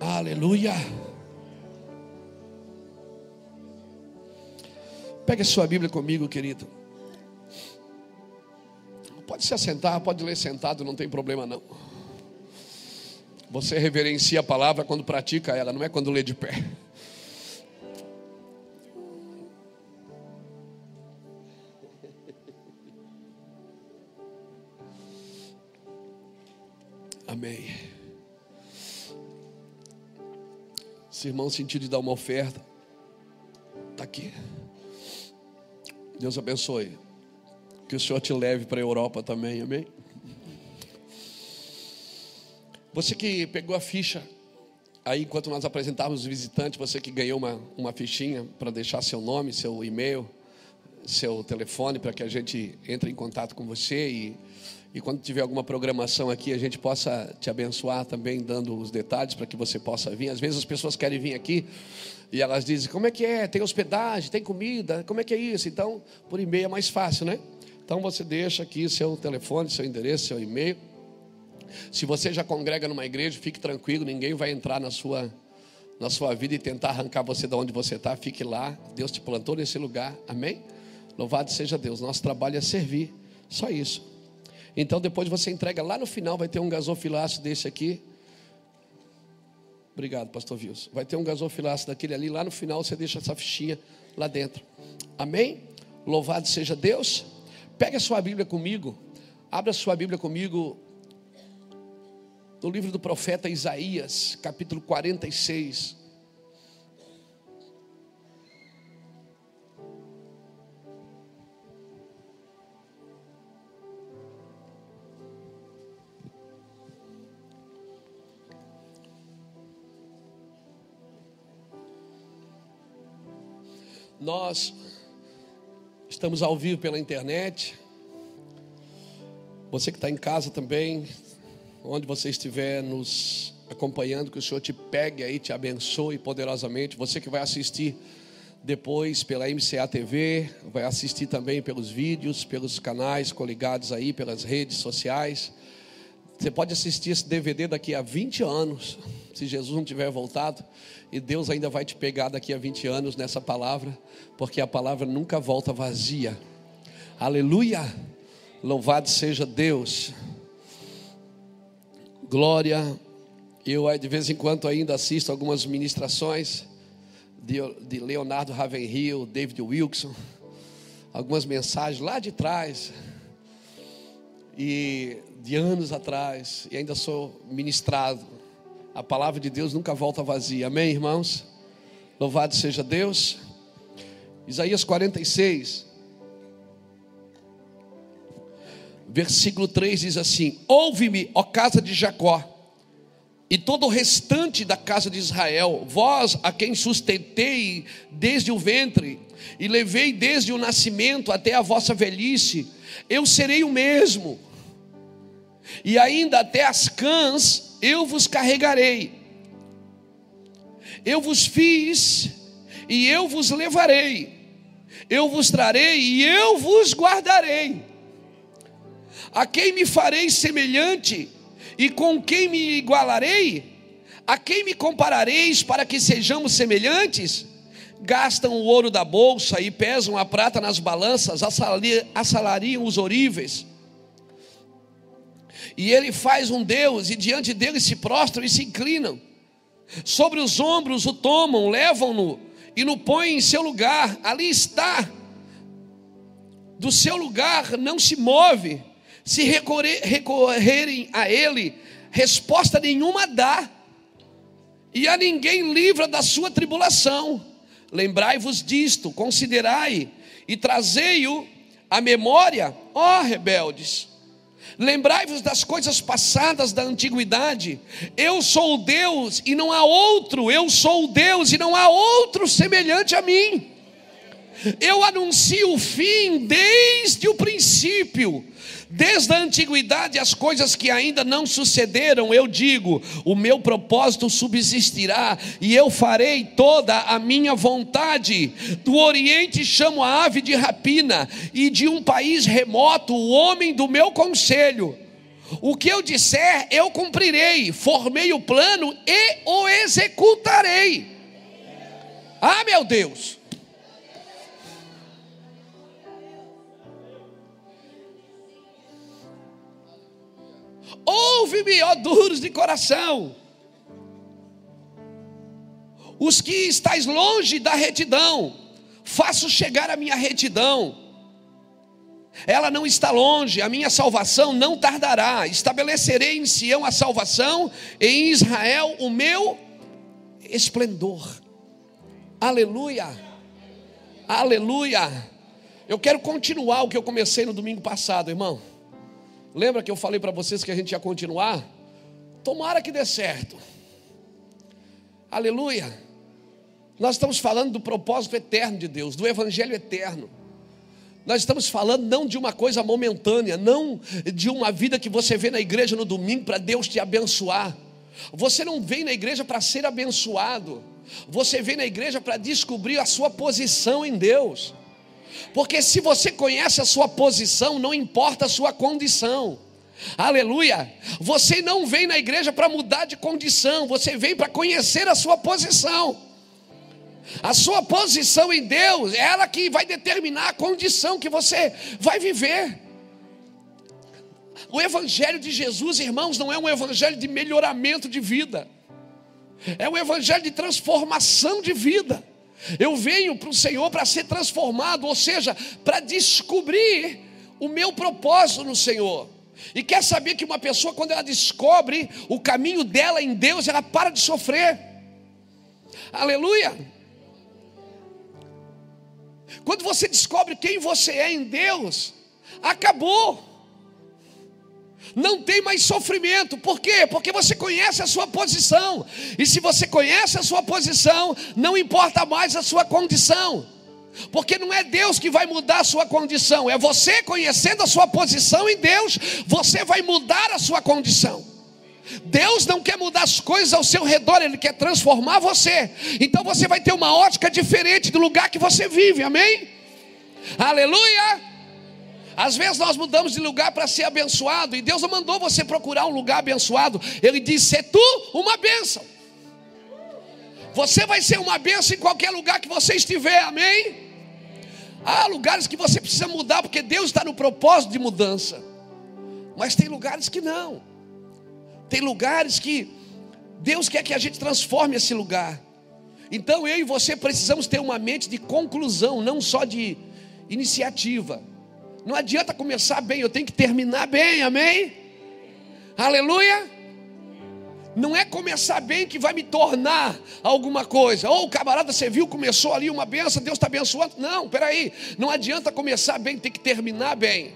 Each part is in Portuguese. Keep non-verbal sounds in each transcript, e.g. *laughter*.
Aleluia. Pega sua Bíblia comigo, querido. Pode se assentar, pode ler sentado, não tem problema não. Você reverencia a palavra quando pratica ela, não é quando lê de pé. Irmão sentir de dar uma oferta, está aqui. Deus abençoe. Que o Senhor te leve para a Europa também, amém? Você que pegou a ficha, aí enquanto nós apresentávamos os visitantes, você que ganhou uma, uma fichinha para deixar seu nome, seu e-mail, seu telefone, para que a gente entre em contato com você e e quando tiver alguma programação aqui, a gente possa te abençoar também, dando os detalhes para que você possa vir. Às vezes as pessoas querem vir aqui e elas dizem: como é que é? Tem hospedagem, tem comida, como é que é isso? Então, por e-mail é mais fácil, né? Então você deixa aqui seu telefone, seu endereço, seu e-mail. Se você já congrega numa igreja, fique tranquilo, ninguém vai entrar na sua, na sua vida e tentar arrancar você de onde você está. Fique lá, Deus te plantou nesse lugar, amém? Louvado seja Deus, nosso trabalho é servir, só isso. Então depois você entrega lá no final, vai ter um gasofilaço desse aqui. Obrigado, pastor Wilson. Vai ter um gasofilaço daquele ali, lá no final você deixa essa fichinha lá dentro. Amém? Louvado seja Deus. Pega a sua Bíblia comigo. Abra a sua Bíblia comigo no livro do profeta Isaías, capítulo 46. Nós estamos ao vivo pela internet. Você que está em casa também, onde você estiver nos acompanhando, que o Senhor te pegue aí, te abençoe poderosamente. Você que vai assistir depois pela MCA TV, vai assistir também pelos vídeos, pelos canais coligados aí, pelas redes sociais. Você pode assistir esse DVD daqui a 20 anos, se Jesus não tiver voltado, e Deus ainda vai te pegar daqui a 20 anos nessa palavra, porque a palavra nunca volta vazia. Aleluia! Louvado seja Deus. Glória. Eu de vez em quando ainda assisto algumas ministrações de, Leonardo Ravenhill, David Wilson, algumas mensagens lá de trás. E de anos atrás e ainda sou ministrado. A palavra de Deus nunca volta vazia. Amém, irmãos? Louvado seja Deus. Isaías 46, versículo 3 diz assim: Ouve-me, ó casa de Jacó, e todo o restante da casa de Israel, vós a quem sustentei desde o ventre, e levei desde o nascimento até a vossa velhice, eu serei o mesmo e ainda até as cãs eu vos carregarei. Eu vos fiz e eu vos levarei. Eu vos trarei e eu vos guardarei. A quem me farei semelhante e com quem me igualarei? A quem me comparareis para que sejamos semelhantes? Gastam o ouro da bolsa e pesam a prata nas balanças, assalariam os oríveis e ele faz um Deus, e diante dele se prostram e se inclinam. Sobre os ombros o tomam, levam-no e no põem em seu lugar. Ali está. Do seu lugar não se move. Se recorrer, recorrerem a ele, resposta nenhuma dá. E a ninguém livra da sua tribulação. Lembrai-vos disto, considerai e trazei-o à memória, ó rebeldes Lembrai-vos das coisas passadas da antiguidade. Eu sou o Deus e não há outro. Eu sou o Deus e não há outro semelhante a mim. Eu anuncio o fim desde o princípio Desde a antiguidade, as coisas que ainda não sucederam, eu digo: o meu propósito subsistirá e eu farei toda a minha vontade. Do Oriente chamo a ave de rapina, e de um país remoto, o homem do meu conselho. O que eu disser, eu cumprirei. Formei o plano e o executarei. Ah, meu Deus. Ouve-me, ó duros de coração. Os que estáis longe da retidão, faço chegar a minha retidão. Ela não está longe, a minha salvação não tardará. Estabelecerei em Sião a salvação, e em Israel o meu esplendor. Aleluia, aleluia. Eu quero continuar o que eu comecei no domingo passado, irmão. Lembra que eu falei para vocês que a gente ia continuar? Tomara que dê certo. Aleluia. Nós estamos falando do propósito eterno de Deus, do evangelho eterno. Nós estamos falando não de uma coisa momentânea, não de uma vida que você vê na igreja no domingo para Deus te abençoar. Você não vem na igreja para ser abençoado. Você vem na igreja para descobrir a sua posição em Deus. Porque se você conhece a sua posição, não importa a sua condição. Aleluia! Você não vem na igreja para mudar de condição, você vem para conhecer a sua posição. A sua posição em Deus é ela que vai determinar a condição que você vai viver. O Evangelho de Jesus, irmãos, não é um evangelho de melhoramento de vida, é um evangelho de transformação de vida. Eu venho para o Senhor para ser transformado, ou seja, para descobrir o meu propósito no Senhor. E quer saber que uma pessoa, quando ela descobre o caminho dela em Deus, ela para de sofrer. Aleluia. Quando você descobre quem você é em Deus, acabou não tem mais sofrimento. Por quê? Porque você conhece a sua posição. E se você conhece a sua posição, não importa mais a sua condição. Porque não é Deus que vai mudar a sua condição, é você conhecendo a sua posição em Deus, você vai mudar a sua condição. Deus não quer mudar as coisas ao seu redor, Ele quer transformar você. Então você vai ter uma ótica diferente do lugar que você vive, amém? Aleluia! Às vezes nós mudamos de lugar para ser abençoado, e Deus não mandou você procurar um lugar abençoado, Ele disse: ser tu uma bênção. Você vai ser uma bênção em qualquer lugar que você estiver, amém? Há lugares que você precisa mudar, porque Deus está no propósito de mudança, mas tem lugares que não, tem lugares que Deus quer que a gente transforme esse lugar. Então eu e você precisamos ter uma mente de conclusão, não só de iniciativa. Não adianta começar bem, eu tenho que terminar bem, amém? Aleluia. Não é começar bem que vai me tornar alguma coisa. Ou o camarada, você viu, começou ali uma benção, Deus está abençoando. Não, peraí. Não adianta começar bem, tem que terminar bem.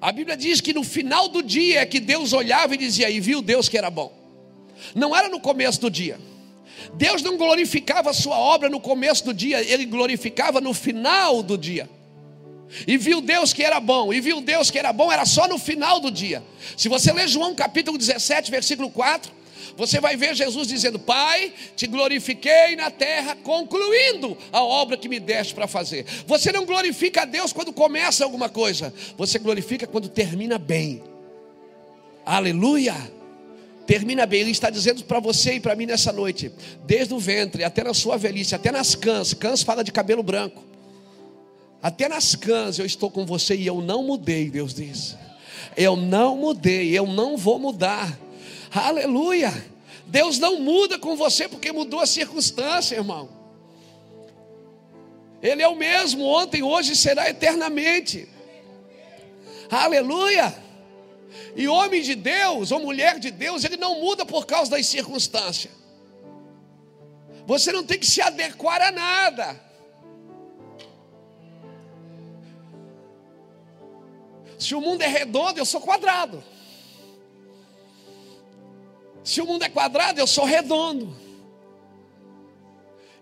A Bíblia diz que no final do dia é que Deus olhava e dizia, e viu Deus que era bom. Não era no começo do dia. Deus não glorificava a sua obra no começo do dia, ele glorificava no final do dia. E viu Deus que era bom, e viu Deus que era bom, era só no final do dia. Se você ler João capítulo 17, versículo 4, você vai ver Jesus dizendo: Pai, te glorifiquei na terra, concluindo a obra que me deste para fazer. Você não glorifica a Deus quando começa alguma coisa, você glorifica quando termina bem. Aleluia! Termina bem, Ele está dizendo para você e para mim nessa noite, desde o ventre até na sua velhice, até nas cãs, cãs fala de cabelo branco. Até nas cãs eu estou com você e eu não mudei, Deus diz. Eu não mudei, eu não vou mudar. Aleluia. Deus não muda com você porque mudou a circunstância, irmão. Ele é o mesmo ontem, hoje e será eternamente. Aleluia. E homem de Deus ou mulher de Deus, ele não muda por causa das circunstâncias. Você não tem que se adequar a nada. Se o mundo é redondo, eu sou quadrado. Se o mundo é quadrado, eu sou redondo.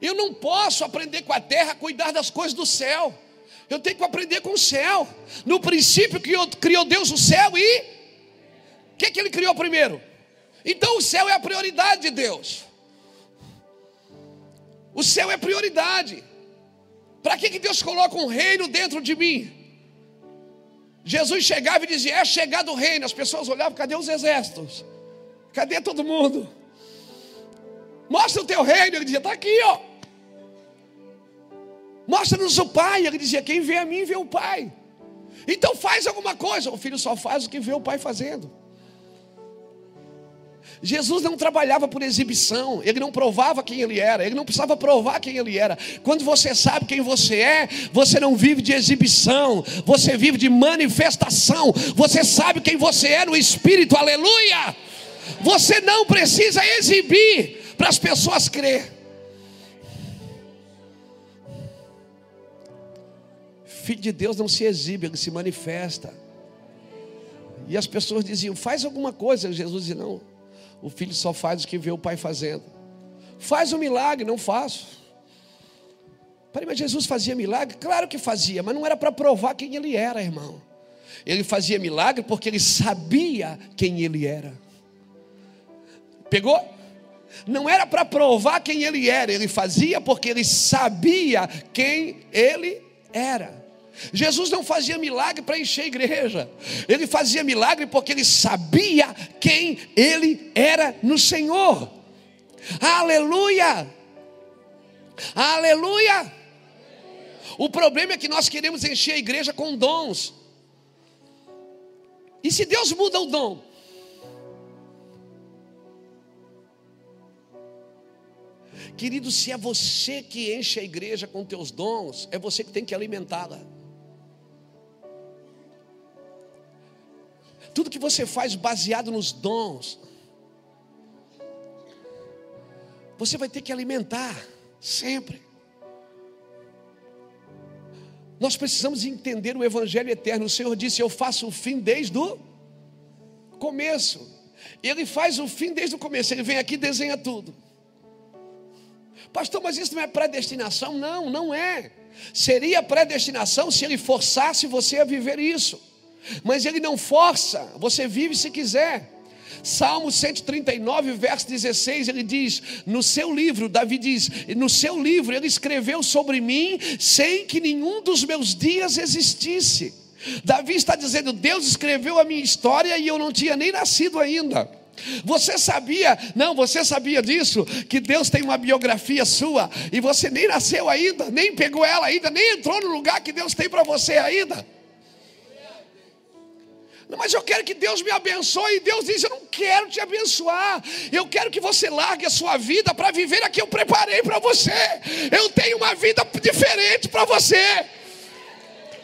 Eu não posso aprender com a terra a cuidar das coisas do céu. Eu tenho que aprender com o céu. No princípio criou, criou Deus o céu e o que, que ele criou primeiro? Então o céu é a prioridade de Deus. O céu é prioridade. Para que, que Deus coloca um reino dentro de mim? Jesus chegava e dizia: É chegado o reino. As pessoas olhavam: Cadê os exércitos? Cadê todo mundo? Mostra o teu reino. Ele dizia: Está aqui, ó. Mostra-nos o Pai. Ele dizia: Quem vê a mim, vê o Pai. Então faz alguma coisa. O filho só faz o que vê o Pai fazendo. Jesus não trabalhava por exibição, ele não provava quem ele era, ele não precisava provar quem ele era. Quando você sabe quem você é, você não vive de exibição, você vive de manifestação. Você sabe quem você é no espírito, aleluia. Você não precisa exibir para as pessoas crer. Filho de Deus não se exibe, ele se manifesta. E as pessoas diziam: faz alguma coisa. Jesus dizia: não, o filho só faz o que vê o pai fazendo. Faz o um milagre, não faço. Peraí, mas Jesus fazia milagre? Claro que fazia, mas não era para provar quem ele era, irmão. Ele fazia milagre porque ele sabia quem ele era. Pegou? Não era para provar quem ele era, ele fazia porque ele sabia quem ele era. Jesus não fazia milagre para encher a igreja, ele fazia milagre porque ele sabia quem ele era no Senhor. Aleluia! Aleluia! O problema é que nós queremos encher a igreja com dons. E se Deus muda o dom? Querido, se é você que enche a igreja com teus dons, é você que tem que alimentá-la. Tudo que você faz baseado nos dons, você vai ter que alimentar sempre. Nós precisamos entender o Evangelho eterno. O Senhor disse: Eu faço o fim desde o começo. Ele faz o fim desde o começo. Ele vem aqui e desenha tudo. Pastor, mas isso não é predestinação? Não, não é. Seria predestinação se ele forçasse você a viver isso. Mas ele não força, você vive se quiser. Salmo 139, verso 16, ele diz: No seu livro, Davi diz: No seu livro, ele escreveu sobre mim sem que nenhum dos meus dias existisse. Davi está dizendo: Deus escreveu a minha história e eu não tinha nem nascido ainda. Você sabia, não, você sabia disso, que Deus tem uma biografia sua e você nem nasceu ainda, nem pegou ela ainda, nem entrou no lugar que Deus tem para você ainda. Mas eu quero que Deus me abençoe. E Deus diz: Eu não quero te abençoar. Eu quero que você largue a sua vida para viver a que eu preparei para você. Eu tenho uma vida diferente para você.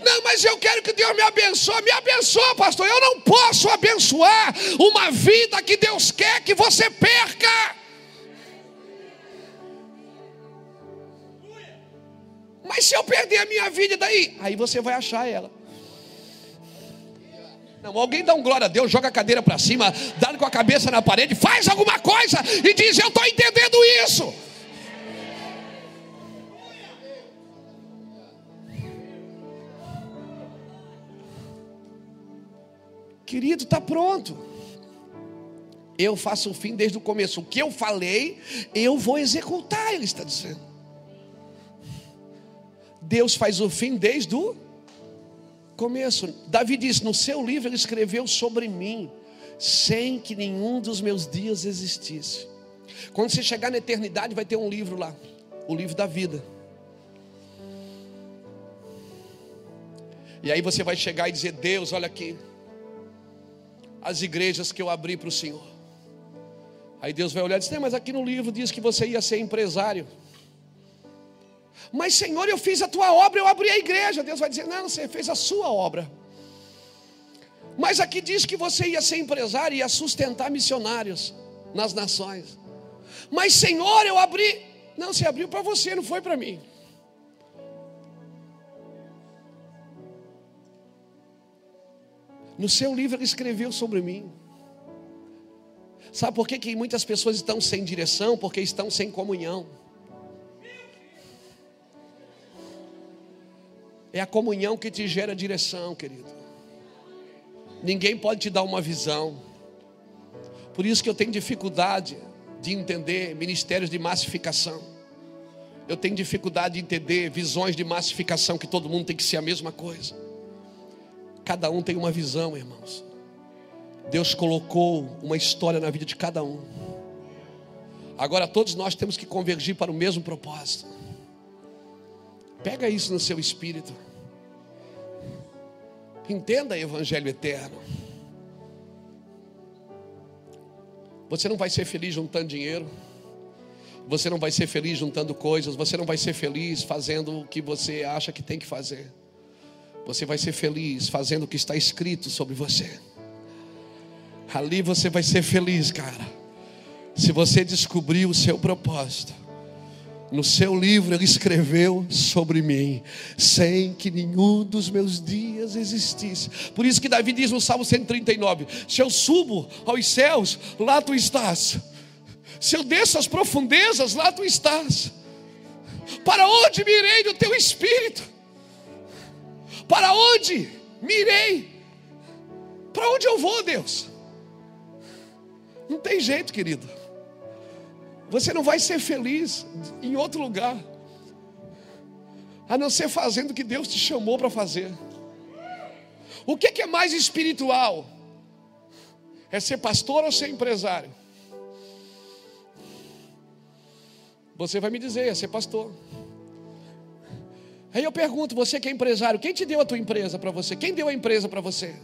Não, mas eu quero que Deus me abençoe. Me abençoa, pastor. Eu não posso abençoar uma vida que Deus quer que você perca. Mas se eu perder a minha vida, daí? Aí você vai achar ela. Não, alguém dá um glória a Deus, joga a cadeira para cima, dá com a cabeça na parede, faz alguma coisa e diz: Eu estou entendendo isso. Querido, está pronto. Eu faço o fim desde o começo. O que eu falei, eu vou executar, ele está dizendo. Deus faz o fim desde o começo. Davi diz: No seu livro ele escreveu sobre mim, sem que nenhum dos meus dias existisse. Quando você chegar na eternidade, vai ter um livro lá, o livro da vida. E aí você vai chegar e dizer: Deus, olha aqui, as igrejas que eu abri para o Senhor. Aí Deus vai olhar e dizer: Mas aqui no livro diz que você ia ser empresário. Mas Senhor, eu fiz a tua obra, eu abri a igreja. Deus vai dizer: Não, você fez a sua obra. Mas aqui diz que você ia ser empresário e ia sustentar missionários nas nações. Mas Senhor, eu abri. Não, você abriu para você, não foi para mim. No seu livro ele escreveu sobre mim. Sabe por que, que muitas pessoas estão sem direção? Porque estão sem comunhão. É a comunhão que te gera direção, querido. Ninguém pode te dar uma visão. Por isso que eu tenho dificuldade de entender ministérios de massificação. Eu tenho dificuldade de entender visões de massificação que todo mundo tem que ser a mesma coisa. Cada um tem uma visão, irmãos. Deus colocou uma história na vida de cada um. Agora todos nós temos que convergir para o mesmo propósito. Pega isso no seu espírito. Entenda o evangelho eterno. Você não vai ser feliz juntando dinheiro. Você não vai ser feliz juntando coisas. Você não vai ser feliz fazendo o que você acha que tem que fazer. Você vai ser feliz fazendo o que está escrito sobre você. Ali você vai ser feliz, cara. Se você descobrir o seu propósito. No seu livro ele escreveu sobre mim, sem que nenhum dos meus dias existisse. Por isso que Davi diz no Salmo 139: Se eu subo aos céus, lá tu estás. Se eu desço às profundezas, lá tu estás. Para onde mirei do teu espírito? Para onde mirei? Para onde eu vou, Deus? Não tem jeito, querido. Você não vai ser feliz em outro lugar, a não ser fazendo o que Deus te chamou para fazer. O que é mais espiritual? É ser pastor ou ser empresário? Você vai me dizer, é ser pastor. Aí eu pergunto, você que é empresário, quem te deu a tua empresa para você? Quem deu a empresa para você?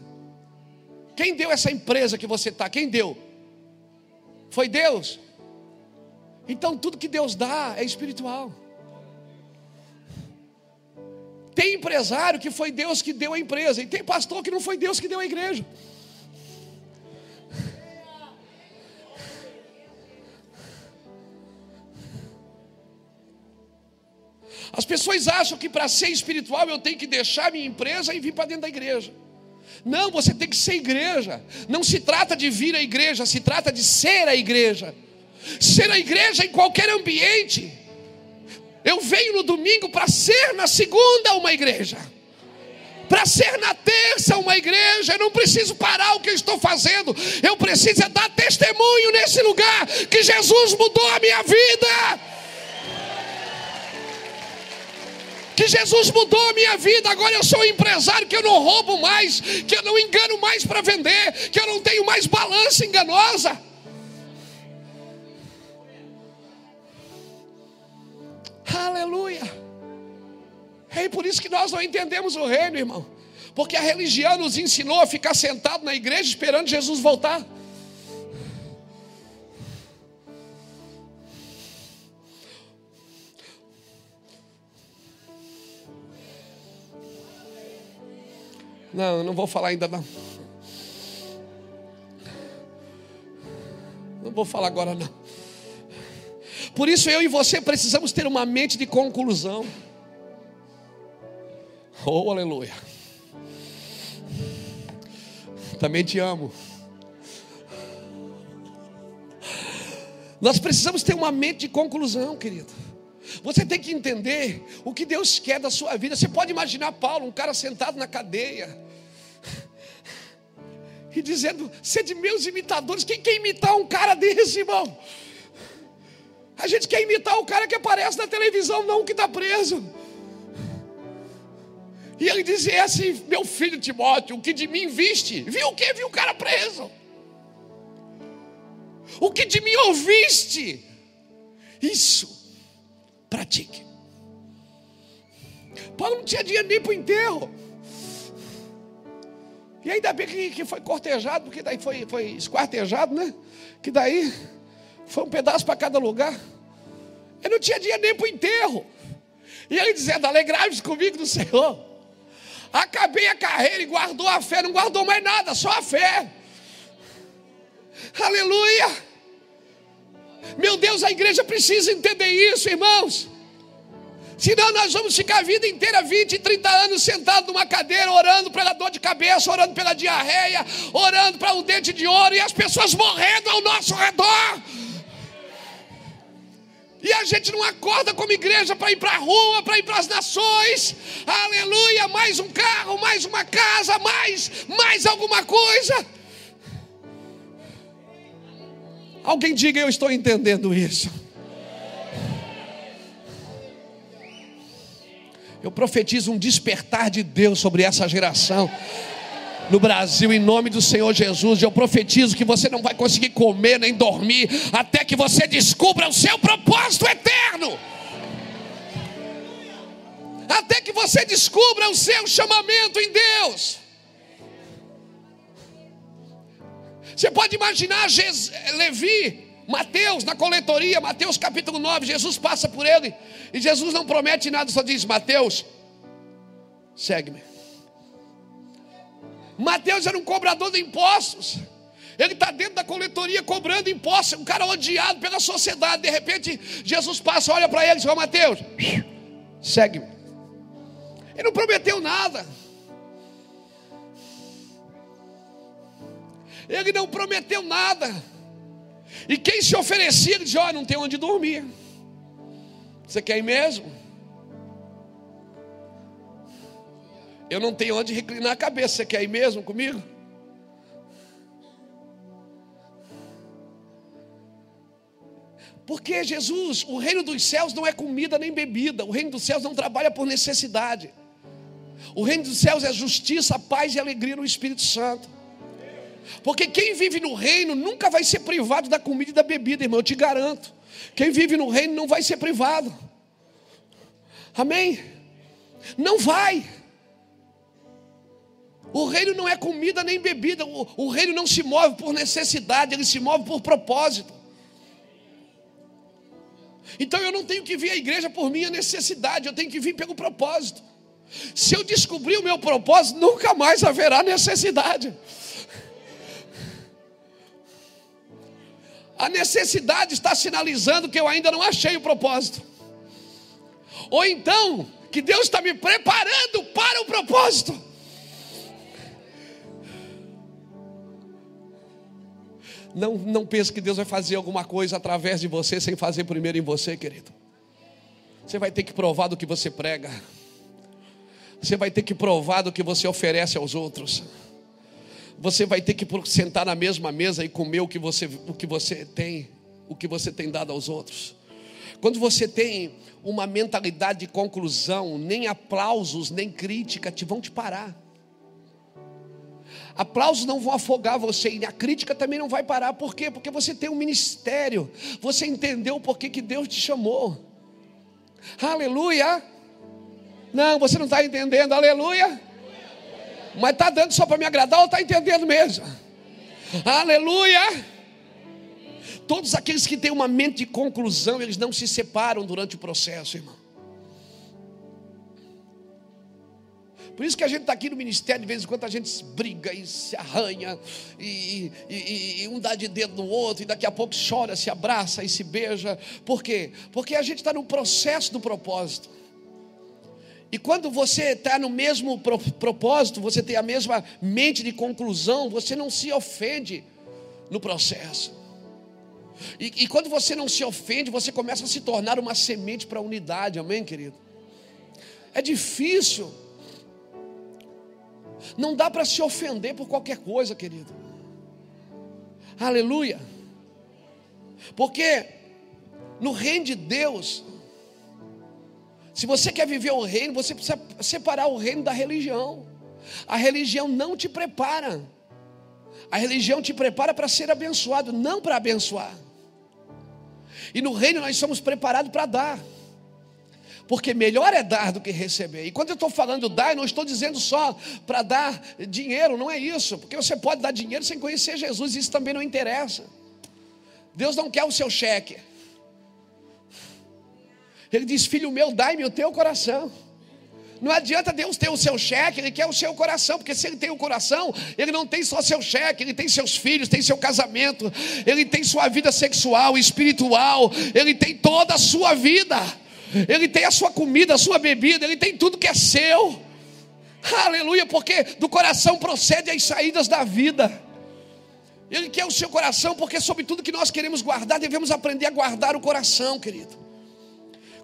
Quem deu essa empresa que você está? Quem deu? Foi Deus? Então tudo que Deus dá é espiritual. Tem empresário que foi Deus que deu a empresa, e tem pastor que não foi Deus que deu a igreja. As pessoas acham que para ser espiritual eu tenho que deixar minha empresa e vir para dentro da igreja. Não, você tem que ser igreja. Não se trata de vir à igreja, se trata de ser a igreja ser a igreja em qualquer ambiente. Eu venho no domingo para ser na segunda uma igreja. Para ser na terça uma igreja, eu não preciso parar o que eu estou fazendo, eu preciso é dar testemunho nesse lugar que Jesus mudou a minha vida. que Jesus mudou a minha vida. Agora eu sou um empresário que eu não roubo mais, que eu não engano mais para vender, que eu não tenho mais balança enganosa. Aleluia. É por isso que nós não entendemos o reino, irmão. Porque a religião nos ensinou a ficar sentado na igreja esperando Jesus voltar. Não, eu não vou falar ainda não. Não vou falar agora não. Por isso eu e você precisamos ter uma mente de conclusão. Oh, aleluia. Também te amo. Nós precisamos ter uma mente de conclusão, querido. Você tem que entender o que Deus quer da sua vida. Você pode imaginar Paulo, um cara sentado na cadeia, e dizendo: Sede meus imitadores. Quem quer imitar um cara desse, irmão? A gente quer imitar o cara que aparece na televisão, não o que está preso. E ele dizia assim: Meu filho Timóteo, o que de mim viste? Viu o que? Viu o cara preso. O que de mim ouviste? Isso, pratique. Paulo não tinha dinheiro nem para o enterro. E ainda bem que, que foi cortejado, porque daí foi, foi esquartejado, né? Que daí foi um pedaço para cada lugar. Eu não tinha dinheiro nem para o enterro. E ele dizendo: Alegrai-vos comigo do Senhor. Acabei a carreira e guardou a fé, não guardou mais nada, só a fé. Aleluia. Meu Deus, a igreja precisa entender isso, irmãos. Senão nós vamos ficar a vida inteira, 20, 30 anos, sentado numa cadeira, orando pela dor de cabeça, orando pela diarreia, orando para um dente de ouro, e as pessoas morrendo ao nosso redor. E a gente não acorda como igreja para ir para a rua, para ir para as nações. Aleluia! Mais um carro, mais uma casa, mais, mais alguma coisa. Alguém diga, eu estou entendendo isso. Eu profetizo um despertar de Deus sobre essa geração. No Brasil, em nome do Senhor Jesus. Eu profetizo que você não vai conseguir comer nem dormir até que você descubra o seu propósito eterno. Até que você descubra o seu chamamento em Deus. Você pode imaginar Jesus, Levi, Mateus, na coletoria, Mateus capítulo 9, Jesus passa por ele, e Jesus não promete nada, só diz: Mateus, segue-me. Mateus era um cobrador de impostos. Ele está dentro da coletoria cobrando impostos, um cara odiado pela sociedade. De repente, Jesus passa, olha para ele e diz: Ó Mateus, segue-me. Ele não prometeu nada. Ele não prometeu nada. E quem se oferecia, ele dizia: Ó, não tem onde dormir. Você quer ir mesmo? Eu não tenho onde reclinar a cabeça. Você quer ir mesmo comigo? Porque Jesus, o reino dos céus não é comida nem bebida. O reino dos céus não trabalha por necessidade. O reino dos céus é justiça, paz e alegria no Espírito Santo. Porque quem vive no reino nunca vai ser privado da comida e da bebida, irmão, eu te garanto. Quem vive no reino não vai ser privado. Amém? Não vai. O reino não é comida nem bebida, o, o reino não se move por necessidade, ele se move por propósito. Então eu não tenho que vir à igreja por minha necessidade, eu tenho que vir pelo propósito. Se eu descobrir o meu propósito, nunca mais haverá necessidade. A necessidade está sinalizando que eu ainda não achei o propósito. Ou então, que Deus está me preparando para o propósito. Não, não pense que Deus vai fazer alguma coisa através de você sem fazer primeiro em você, querido. Você vai ter que provar do que você prega. Você vai ter que provar do que você oferece aos outros. Você vai ter que sentar na mesma mesa e comer o que você, o que você tem, o que você tem dado aos outros. Quando você tem uma mentalidade de conclusão, nem aplausos, nem crítica te vão te parar. Aplausos não vão afogar você e a crítica também não vai parar. Por quê? Porque você tem um ministério. Você entendeu por que Deus te chamou. Aleluia. Não, você não está entendendo. Aleluia. Mas está dando só para me agradar ou está entendendo mesmo? Aleluia. Todos aqueles que têm uma mente de conclusão, eles não se separam durante o processo, irmão. Por isso que a gente está aqui no ministério, de vez em quando a gente briga e se arranha, e, e, e, um dá de dedo no outro, e daqui a pouco chora, se abraça e se beija. Por quê? Porque a gente está no processo do propósito. E quando você está no mesmo propósito, você tem a mesma mente de conclusão, você não se ofende no processo. E, e quando você não se ofende, você começa a se tornar uma semente para a unidade, amém, querido? É difícil não dá para se ofender por qualquer coisa, querido. Aleluia. Porque no reino de Deus, se você quer viver o reino, você precisa separar o reino da religião. A religião não te prepara. A religião te prepara para ser abençoado, não para abençoar. E no reino nós somos preparados para dar porque melhor é dar do que receber. E quando eu estou falando dar, eu não estou dizendo só para dar dinheiro, não é isso, porque você pode dar dinheiro sem conhecer Jesus, isso também não interessa. Deus não quer o seu cheque. Ele diz: Filho meu, dai-me o teu coração. Não adianta Deus ter o seu cheque, Ele quer o seu coração, porque se Ele tem o coração, Ele não tem só seu cheque, Ele tem seus filhos, tem seu casamento, Ele tem sua vida sexual, espiritual, Ele tem toda a sua vida. Ele tem a sua comida, a sua bebida, ele tem tudo que é seu. Aleluia, porque do coração procede as saídas da vida. Ele quer o seu coração, porque sobre tudo que nós queremos guardar, devemos aprender a guardar o coração, querido.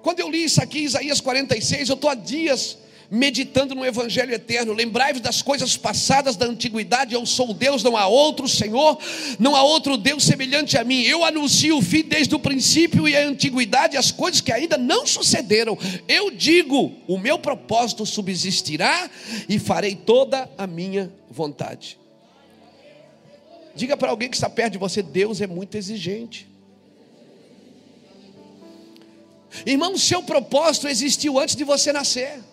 Quando eu li isso aqui, Isaías 46, eu estou há dias meditando no Evangelho eterno. Lembrai-vos das coisas passadas da antiguidade. Eu sou Deus, não há outro Senhor, não há outro Deus semelhante a mim. Eu anuncio o fim desde o princípio e a antiguidade, as coisas que ainda não sucederam. Eu digo: o meu propósito subsistirá e farei toda a minha vontade. Diga para alguém que está perto de você: Deus é muito exigente. Irmão, seu propósito existiu antes de você nascer.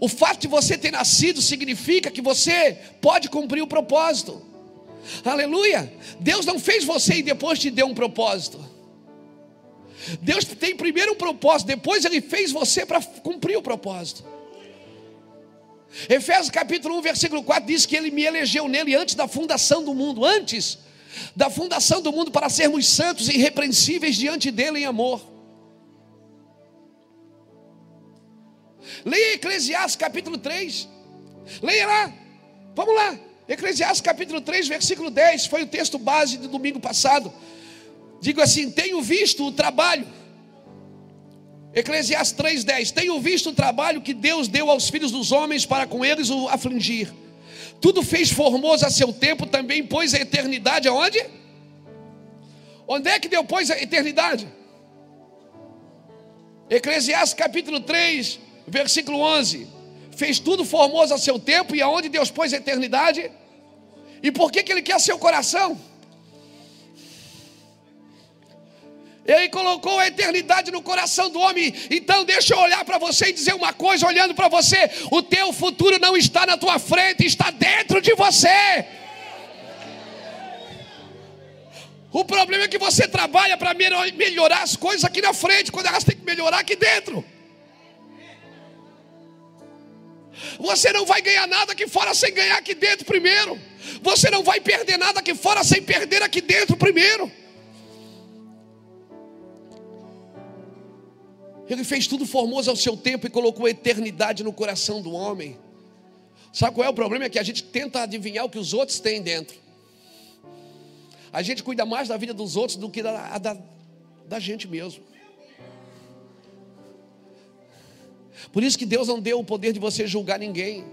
O fato de você ter nascido significa que você pode cumprir o propósito. Aleluia! Deus não fez você e depois te deu um propósito. Deus tem primeiro um propósito, depois Ele fez você para cumprir o propósito. Efésios capítulo 1, versículo 4 diz que Ele me elegeu nele antes da fundação do mundo, antes da fundação do mundo, para sermos santos e irrepreensíveis diante dEle em amor. Leia Eclesiastes capítulo 3. Leia lá. Vamos lá. Eclesiastes capítulo 3, versículo 10. Foi o texto base do domingo passado. Digo assim: Tenho visto o trabalho. Eclesiastes 3,10: Tenho visto o trabalho que Deus deu aos filhos dos homens para com eles o afligir. Tudo fez formoso a seu tempo, também pôs a eternidade aonde? Onde é que Deus pôs a eternidade? Eclesiastes capítulo 3, versículo 11: Fez tudo formoso a seu tempo, e aonde Deus pôs a eternidade? E por que, que Ele quer seu coração? Ele colocou a eternidade no coração do homem. Então, deixa eu olhar para você e dizer uma coisa: olhando para você, o teu futuro não está na tua frente, está dentro de você. O problema é que você trabalha para melhorar as coisas aqui na frente, quando elas têm que melhorar aqui dentro. Você não vai ganhar nada aqui fora sem ganhar aqui dentro primeiro. Você não vai perder nada aqui fora sem perder aqui dentro primeiro. Ele fez tudo formoso ao seu tempo e colocou a eternidade no coração do homem. Sabe qual é o problema? É que a gente tenta adivinhar o que os outros têm dentro. A gente cuida mais da vida dos outros do que da, da, da gente mesmo. Por isso que Deus não deu o poder de você julgar ninguém.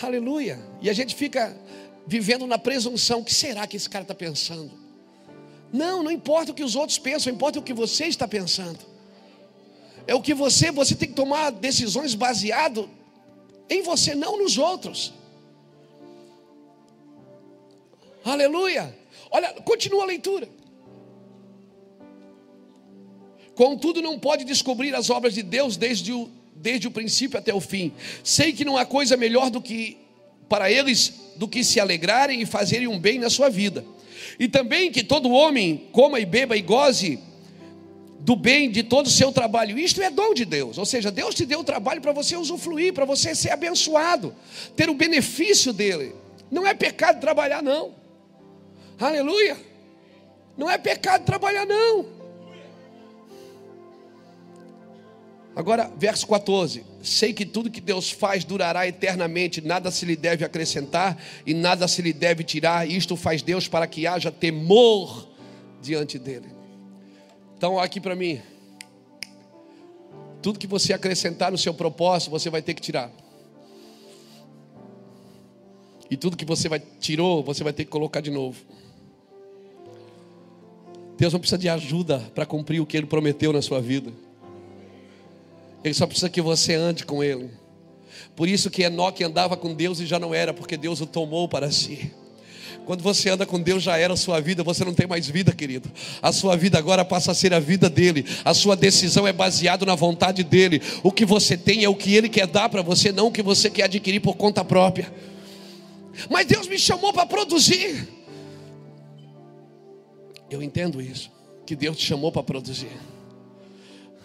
Aleluia. E a gente fica vivendo na presunção: o que será que esse cara está pensando? Não, não importa o que os outros pensam, importa o que você está pensando. É o que você, você tem que tomar decisões baseado em você, não nos outros. Aleluia. Olha, continua a leitura. Contudo, não pode descobrir as obras de Deus desde o, desde o princípio até o fim. Sei que não há coisa melhor do que para eles do que se alegrarem e fazerem um bem na sua vida. E também que todo homem coma e beba e goze do bem de todo o seu trabalho. Isto é dom de Deus. Ou seja, Deus te deu o trabalho para você usufruir, para você ser abençoado, ter o benefício dele. Não é pecado trabalhar, não. Aleluia. Não é pecado trabalhar, não. Agora, verso 14: Sei que tudo que Deus faz durará eternamente, nada se lhe deve acrescentar e nada se lhe deve tirar, isto faz Deus para que haja temor diante dele. Então, aqui para mim, tudo que você acrescentar no seu propósito, você vai ter que tirar. E tudo que você vai tirou, você vai ter que colocar de novo. Deus não precisa de ajuda para cumprir o que ele prometeu na sua vida. Ele só precisa que você ande com Ele. Por isso que Enoque andava com Deus e já não era, porque Deus o tomou para si. Quando você anda com Deus, já era a sua vida, você não tem mais vida, querido. A sua vida agora passa a ser a vida dele. A sua decisão é baseada na vontade dele. O que você tem é o que ele quer dar para você, não o que você quer adquirir por conta própria. Mas Deus me chamou para produzir. Eu entendo isso, que Deus te chamou para produzir.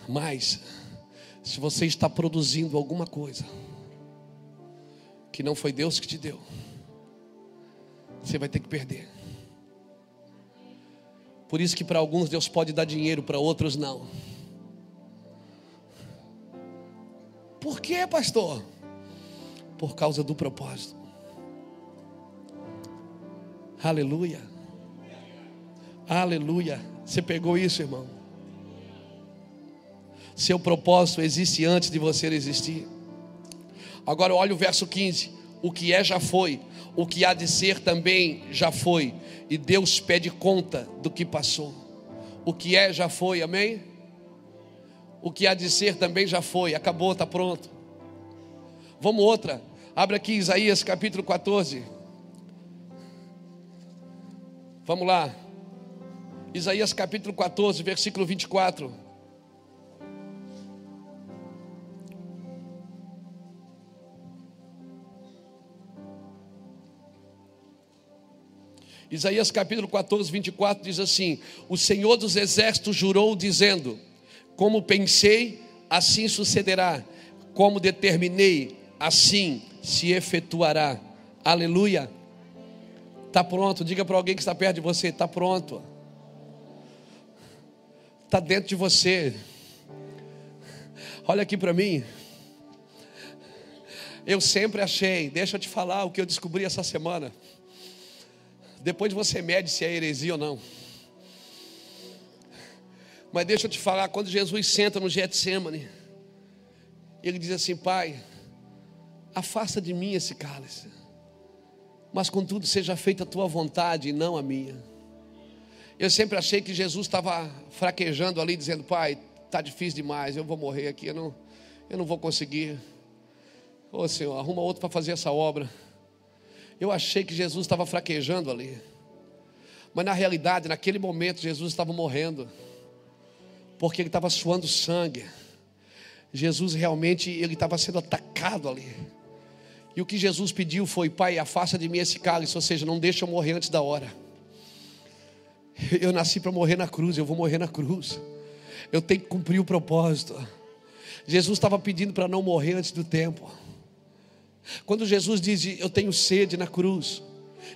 Mas se você está produzindo alguma coisa que não foi Deus que te deu, você vai ter que perder. Por isso que para alguns Deus pode dar dinheiro, para outros não. Por quê, pastor? Por causa do propósito. Aleluia. Aleluia. Você pegou isso, irmão? Seu propósito existe antes de você existir. Agora olha o verso 15: O que é já foi, o que há de ser também já foi, e Deus pede conta do que passou. O que é já foi, amém? O que há de ser também já foi, acabou, está pronto. Vamos outra. Abre aqui Isaías capítulo 14. Vamos lá. Isaías capítulo 14, versículo 24. Isaías capítulo 14, 24 diz assim: O Senhor dos exércitos jurou, dizendo: Como pensei, assim sucederá, como determinei, assim se efetuará. Aleluia. Está pronto, diga para alguém que está perto de você: está pronto, está dentro de você. Olha aqui para mim. Eu sempre achei, deixa eu te falar o que eu descobri essa semana. Depois você mede se é heresia ou não. Mas deixa eu te falar, quando Jesus senta no Getsemane, ele diz assim: Pai, afasta de mim esse cálice, mas contudo seja feita a tua vontade e não a minha. Eu sempre achei que Jesus estava fraquejando ali, dizendo: Pai, está difícil demais, eu vou morrer aqui, eu não, eu não vou conseguir. Ô Senhor, arruma outro para fazer essa obra. Eu achei que Jesus estava fraquejando ali. Mas na realidade, naquele momento, Jesus estava morrendo. Porque ele estava suando sangue. Jesus realmente ele estava sendo atacado ali. E o que Jesus pediu foi: Pai, afasta de mim esse cálice, ou seja, não deixa eu morrer antes da hora. Eu nasci para morrer na cruz, eu vou morrer na cruz. Eu tenho que cumprir o propósito. Jesus estava pedindo para não morrer antes do tempo. Quando Jesus diz: Eu tenho sede na cruz,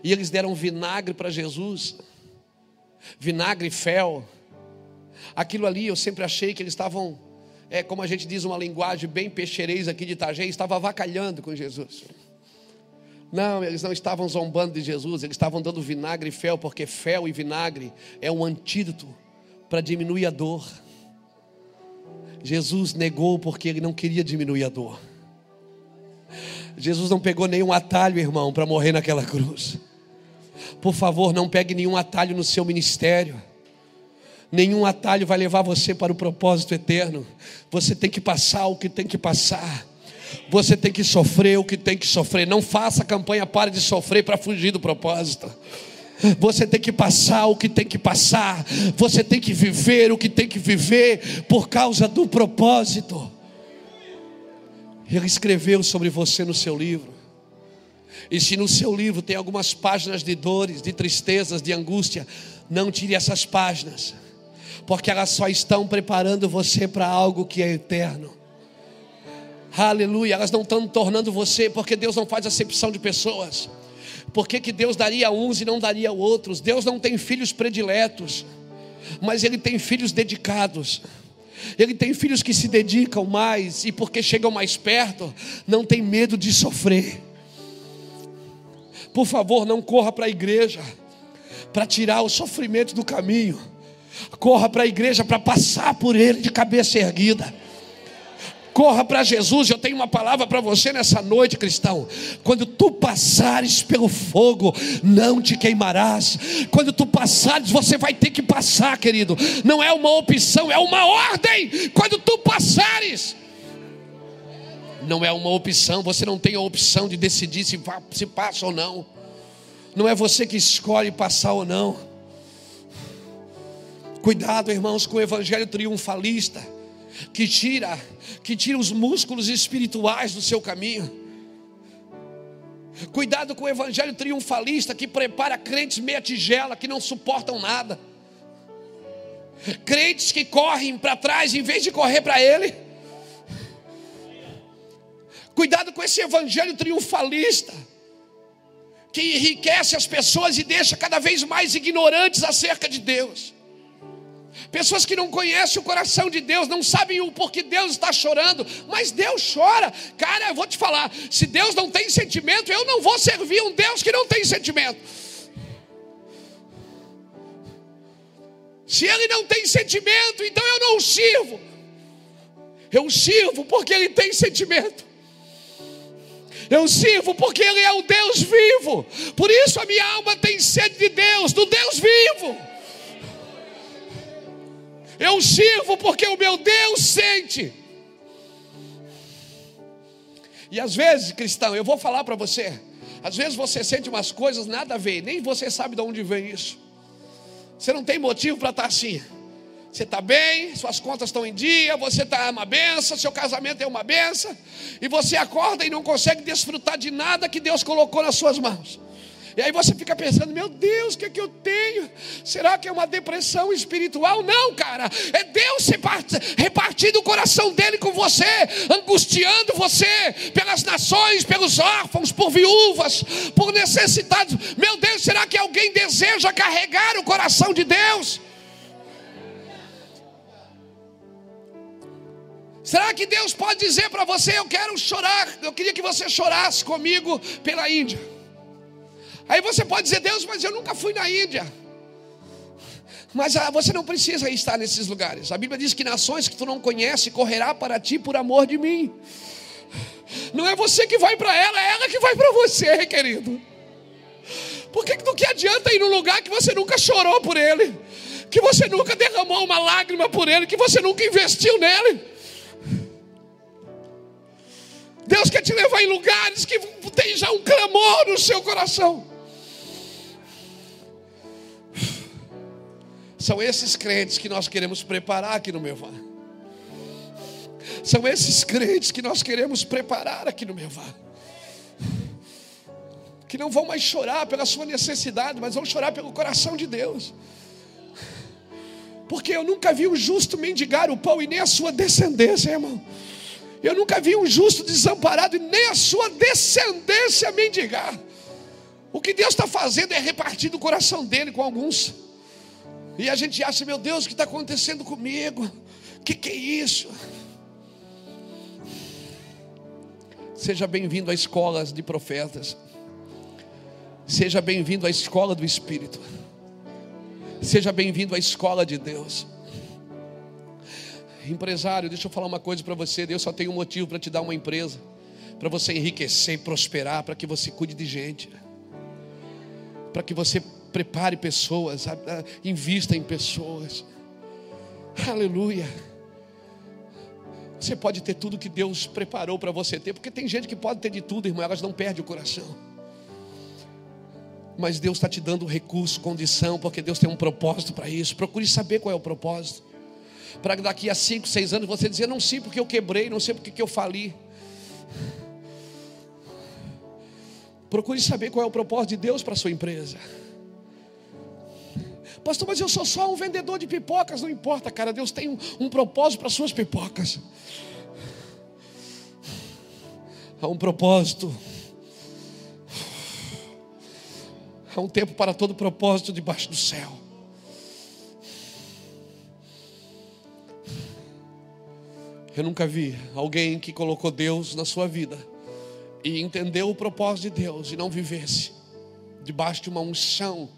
e eles deram vinagre para Jesus, vinagre e fel, aquilo ali eu sempre achei que eles estavam, é como a gente diz uma linguagem bem peixeirês aqui de Itajaí, estava avacalhando com Jesus. Não, eles não estavam zombando de Jesus, eles estavam dando vinagre e fel, porque fel e vinagre é um antídoto para diminuir a dor. Jesus negou porque ele não queria diminuir a dor. Jesus não pegou nenhum atalho, irmão, para morrer naquela cruz. Por favor, não pegue nenhum atalho no seu ministério. Nenhum atalho vai levar você para o propósito eterno. Você tem que passar o que tem que passar. Você tem que sofrer o que tem que sofrer. Não faça campanha pare de sofrer para fugir do propósito. Você tem que passar o que tem que passar. Você tem que viver o que tem que viver por causa do propósito. Ele escreveu sobre você no seu livro. E se no seu livro tem algumas páginas de dores, de tristezas, de angústia, não tire essas páginas, porque elas só estão preparando você para algo que é eterno. Aleluia, elas não estão tornando você, porque Deus não faz acepção de pessoas. Por que, que Deus daria a uns e não daria a outros? Deus não tem filhos prediletos, mas Ele tem filhos dedicados. Ele tem filhos que se dedicam mais e porque chegam mais perto, não tem medo de sofrer. Por favor, não corra para a igreja para tirar o sofrimento do caminho. Corra para a igreja para passar por ele de cabeça erguida. Corra para Jesus, eu tenho uma palavra para você nessa noite, cristão. Quando tu passares pelo fogo, não te queimarás. Quando tu passares, você vai ter que passar, querido. Não é uma opção, é uma ordem. Quando tu passares, não é uma opção, você não tem a opção de decidir se, se passa ou não. Não é você que escolhe passar ou não. Cuidado, irmãos, com o evangelho triunfalista que tira, que tira os músculos espirituais do seu caminho. Cuidado com o evangelho triunfalista que prepara crentes meia tigela que não suportam nada. Crentes que correm para trás em vez de correr para ele. Cuidado com esse evangelho triunfalista que enriquece as pessoas e deixa cada vez mais ignorantes acerca de Deus. Pessoas que não conhecem o coração de Deus, não sabem o porquê Deus está chorando, mas Deus chora. Cara, eu vou te falar: se Deus não tem sentimento, eu não vou servir um Deus que não tem sentimento. Se Ele não tem sentimento, então eu não sirvo. Eu sirvo porque Ele tem sentimento. Eu sirvo porque Ele é o Deus vivo. Por isso a minha alma tem sede de Deus, do Deus vivo. Eu sirvo porque o meu Deus sente. E às vezes, cristão, eu vou falar para você. Às vezes você sente umas coisas nada a ver, nem você sabe de onde vem isso. Você não tem motivo para estar assim. Você está bem, suas contas estão em dia, você está uma benção, seu casamento é uma benção, e você acorda e não consegue desfrutar de nada que Deus colocou nas suas mãos. E aí você fica pensando, meu Deus, o que é que eu tenho? Será que é uma depressão espiritual? Não, cara, é Deus repartindo o coração dele com você, angustiando você pelas nações, pelos órfãos, por viúvas, por necessitados. Meu Deus, será que alguém deseja carregar o coração de Deus? Será que Deus pode dizer para você: Eu quero chorar, eu queria que você chorasse comigo pela Índia? Aí você pode dizer: Deus, mas eu nunca fui na Índia. Mas ah, você não precisa estar nesses lugares. A Bíblia diz que nações que tu não conhece correrá para ti por amor de mim. Não é você que vai para ela, é ela que vai para você, querido. Por que, que, que adianta ir num lugar que você nunca chorou por ele? Que você nunca derramou uma lágrima por ele, que você nunca investiu nele? Deus quer te levar em lugares que tem já um clamor no seu coração. São esses crentes que nós queremos preparar aqui no Mevá. São esses crentes que nós queremos preparar aqui no Mevá. Que não vão mais chorar pela sua necessidade, mas vão chorar pelo coração de Deus. Porque eu nunca vi um justo mendigar o pão e nem a sua descendência, irmão. Eu nunca vi um justo desamparado e nem a sua descendência mendigar. O que Deus está fazendo é repartir o coração dele com alguns. E a gente acha, meu Deus, o que está acontecendo comigo? O que, que é isso? Seja bem-vindo à escola de profetas. Seja bem-vindo à escola do Espírito. Seja bem-vindo à escola de Deus. Empresário, deixa eu falar uma coisa para você. Deus só tem um motivo para te dar uma empresa, para você enriquecer e prosperar, para que você cuide de gente, para que você prepare pessoas, invista em pessoas. Aleluia. Você pode ter tudo que Deus preparou para você ter, porque tem gente que pode ter de tudo, irmão, elas não perdem o coração. Mas Deus está te dando recurso, condição, porque Deus tem um propósito para isso. Procure saber qual é o propósito para daqui a 5, 6 anos você dizer: não sei porque eu quebrei, não sei porque eu fali. Procure saber qual é o propósito de Deus para a sua empresa. Pastor, mas eu sou só um vendedor de pipocas, não importa, cara. Deus tem um, um propósito para as suas pipocas. Há um propósito. Há um tempo para todo propósito debaixo do céu. Eu nunca vi alguém que colocou Deus na sua vida e entendeu o propósito de Deus e não vivesse debaixo de uma unção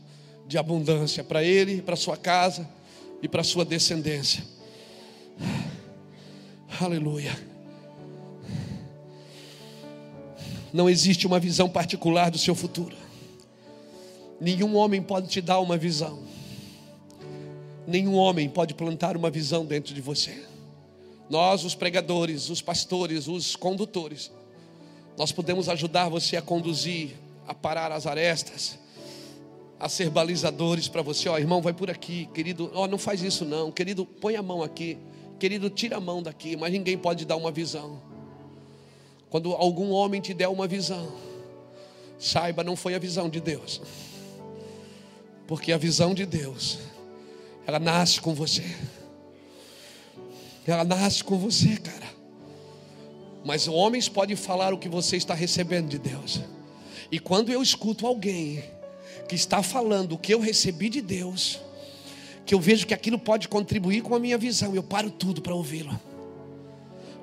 de abundância para ele, para sua casa e para sua descendência. Aleluia. Não existe uma visão particular do seu futuro. Nenhum homem pode te dar uma visão. Nenhum homem pode plantar uma visão dentro de você. Nós, os pregadores, os pastores, os condutores, nós podemos ajudar você a conduzir, a parar as arestas, a ser balizadores para você. Ó, irmão, vai por aqui, querido. Ó, não faz isso não, querido. Põe a mão aqui, querido. Tira a mão daqui. Mas ninguém pode dar uma visão. Quando algum homem te der uma visão, saiba, não foi a visão de Deus, porque a visão de Deus, ela nasce com você. Ela nasce com você, cara. Mas homens podem falar o que você está recebendo de Deus. E quando eu escuto alguém que está falando o que eu recebi de Deus, que eu vejo que aquilo pode contribuir com a minha visão, eu paro tudo para ouvi-lo.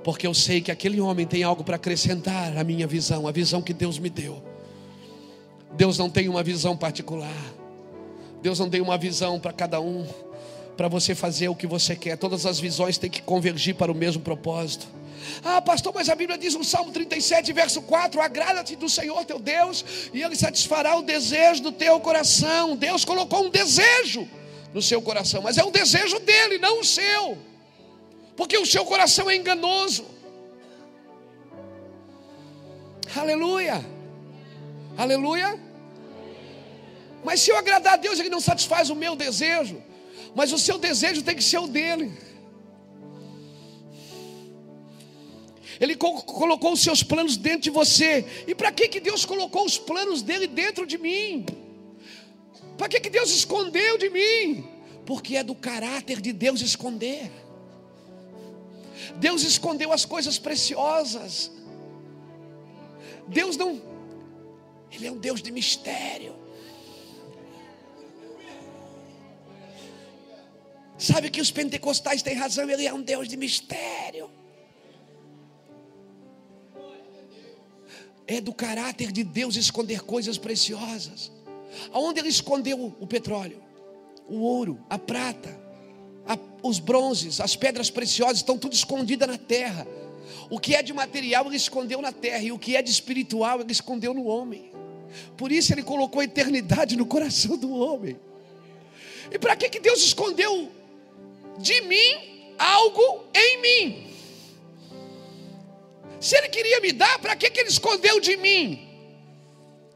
Porque eu sei que aquele homem tem algo para acrescentar à minha visão, a visão que Deus me deu. Deus não tem uma visão particular. Deus não tem uma visão para cada um. para você fazer o que você quer. Todas as visões têm que convergir para o mesmo propósito. Ah, pastor, mas a Bíblia diz no Salmo 37, verso 4: Agrada-te do Senhor teu Deus, e Ele satisfará o desejo do teu coração. Deus colocou um desejo no seu coração, mas é o desejo dele, não o seu, porque o seu coração é enganoso. Aleluia, aleluia. Mas se eu agradar a Deus, Ele não satisfaz o meu desejo, mas o seu desejo tem que ser o dele. Ele colocou os seus planos dentro de você. E para que, que Deus colocou os planos dele dentro de mim? Para que, que Deus escondeu de mim? Porque é do caráter de Deus esconder. Deus escondeu as coisas preciosas. Deus não, Ele é um Deus de mistério. Sabe que os pentecostais têm razão, Ele é um Deus de mistério. É do caráter de Deus esconder coisas preciosas. Aonde Ele escondeu o petróleo, o ouro, a prata, a, os bronzes, as pedras preciosas estão tudo escondidas na terra. O que é de material ele escondeu na terra, e o que é de espiritual ele escondeu no homem. Por isso ele colocou a eternidade no coração do homem. E para que, que Deus escondeu de mim algo em mim? Se ele queria me dar, para que, que ele escondeu de mim?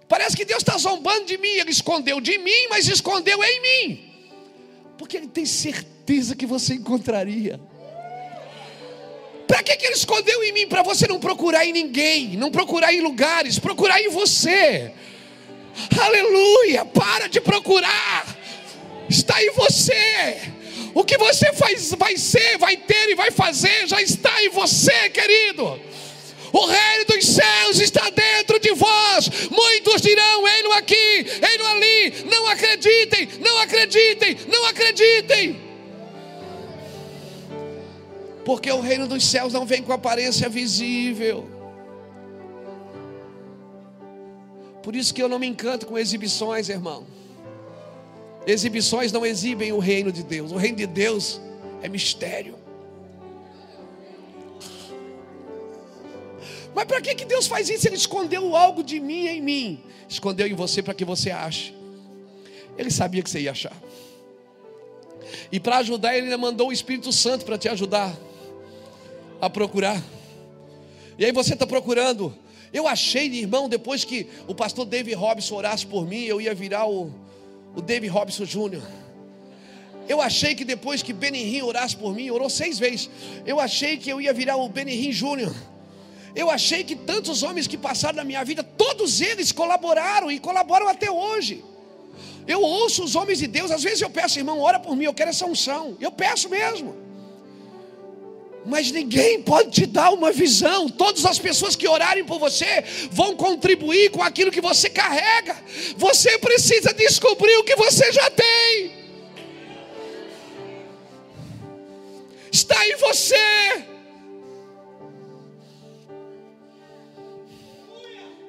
Parece que Deus está zombando de mim. Ele escondeu de mim, mas escondeu em mim. Porque ele tem certeza que você encontraria. Para que, que ele escondeu em mim? Para você não procurar em ninguém, não procurar em lugares, procurar em você. Aleluia! Para de procurar, está em você. O que você faz, vai ser, vai ter e vai fazer, já está em você, querido. O reino dos céus está dentro de vós. Muitos dirão: Ei-no aqui, ei-no ali. Não acreditem, não acreditem, não acreditem. Porque o reino dos céus não vem com aparência visível. Por isso que eu não me encanto com exibições, irmão. Exibições não exibem o reino de Deus. O reino de Deus é mistério. Mas para que, que Deus faz isso? Ele escondeu algo de mim em mim. Escondeu em você para que você ache. Ele sabia que você ia achar. E para ajudar, ele mandou o Espírito Santo para te ajudar a procurar. E aí você está procurando. Eu achei, irmão, depois que o pastor David Robson orasse por mim, eu ia virar o, o David Robson Júnior. Eu achei que depois que Benihim orasse por mim, orou seis vezes. Eu achei que eu ia virar o Benihim Júnior. Eu achei que tantos homens que passaram na minha vida, todos eles colaboraram e colaboram até hoje. Eu ouço os homens de Deus, às vezes eu peço, irmão, ora por mim, eu quero essa unção. Eu peço mesmo. Mas ninguém pode te dar uma visão. Todas as pessoas que orarem por você vão contribuir com aquilo que você carrega. Você precisa descobrir o que você já tem. Está em você.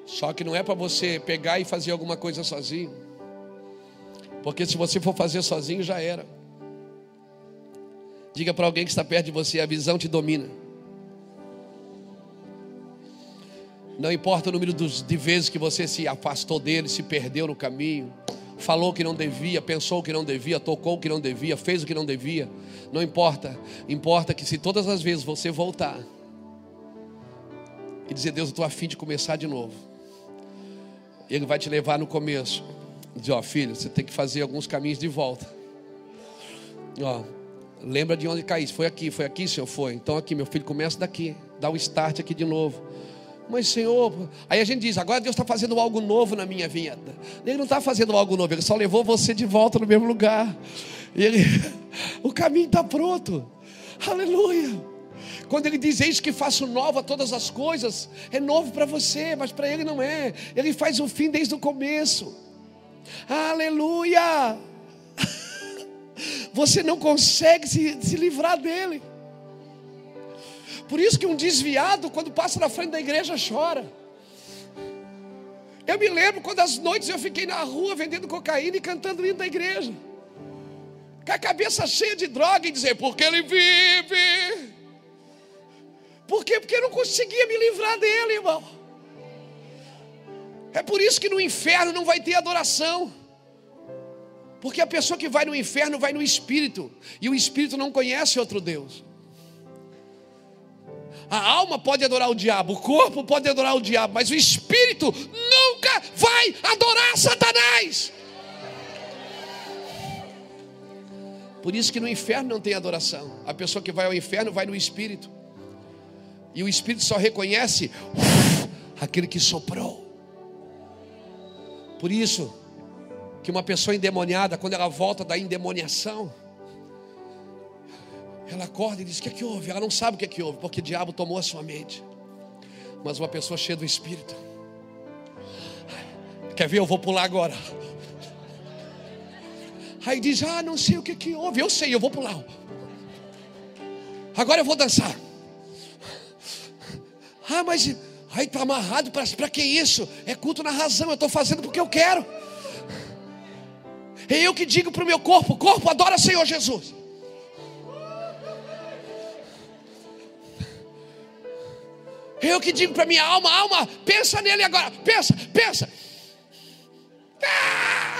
Só que não é para você pegar e fazer alguma coisa sozinho. Porque se você for fazer sozinho, já era. Diga para alguém que está perto de você: a visão te domina. Não importa o número de vezes que você se afastou dele, se perdeu no caminho, falou que não devia, pensou que não devia, tocou o que não devia, fez o que não devia. Não importa. Importa que se todas as vezes você voltar e dizer: Deus, eu estou afim de começar de novo. Ele vai te levar no começo. Diz, ó, filho, você tem que fazer alguns caminhos de volta. Ó, lembra de onde caísse. Foi aqui, foi aqui, senhor, foi. Então aqui, meu filho, começa daqui. Dá o start aqui de novo. Mas, Senhor, aí a gente diz: agora Deus está fazendo algo novo na minha vida. Ele não está fazendo algo novo, Ele só levou você de volta no mesmo lugar. Ele, *laughs* o caminho está pronto. Aleluia. Quando ele diz eis que faço nova todas as coisas, é novo para você, mas para ele não é. Ele faz o fim desde o começo. Aleluia! *laughs* Você não consegue se, se livrar dele. Por isso que um desviado, quando passa na frente da igreja, chora. Eu me lembro quando às noites eu fiquei na rua vendendo cocaína e cantando hino da igreja. com a cabeça cheia de droga e dizer, porque ele vive. Por quê? Porque eu não conseguia me livrar dele, irmão. É por isso que no inferno não vai ter adoração. Porque a pessoa que vai no inferno vai no espírito, e o espírito não conhece outro Deus. A alma pode adorar o diabo, o corpo pode adorar o diabo, mas o espírito nunca vai adorar Satanás. Por isso que no inferno não tem adoração. A pessoa que vai ao inferno vai no espírito. E o espírito só reconhece uf, *laughs* aquele que soprou. Por isso que uma pessoa endemoniada, quando ela volta da endemoniação, ela acorda e diz: O que é que houve? Ela não sabe o que é que houve, porque o diabo tomou a sua mente. Mas uma pessoa cheia do Espírito. Quer ver? Eu vou pular agora. Aí diz: Ah, não sei o que, é que houve. Eu sei, eu vou pular. Agora eu vou dançar. Ah, mas aí está amarrado para que isso? É culto na razão. Eu estou fazendo porque eu quero. É eu que digo para o meu corpo: Corpo, adora Senhor Jesus. Eu que digo para minha alma, alma, pensa nele agora, pensa, pensa. Ah!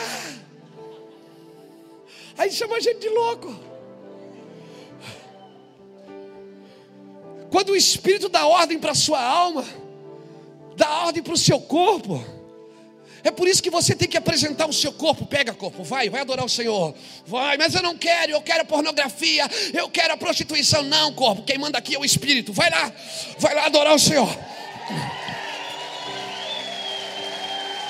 Aí chama a gente de louco. Quando o Espírito dá ordem para a sua alma, dá ordem para o seu corpo, é por isso que você tem que apresentar o seu corpo. Pega corpo, vai, vai adorar o Senhor. Vai, mas eu não quero, eu quero a pornografia, eu quero a prostituição. Não, corpo, quem manda aqui é o Espírito. Vai lá, vai lá adorar o Senhor.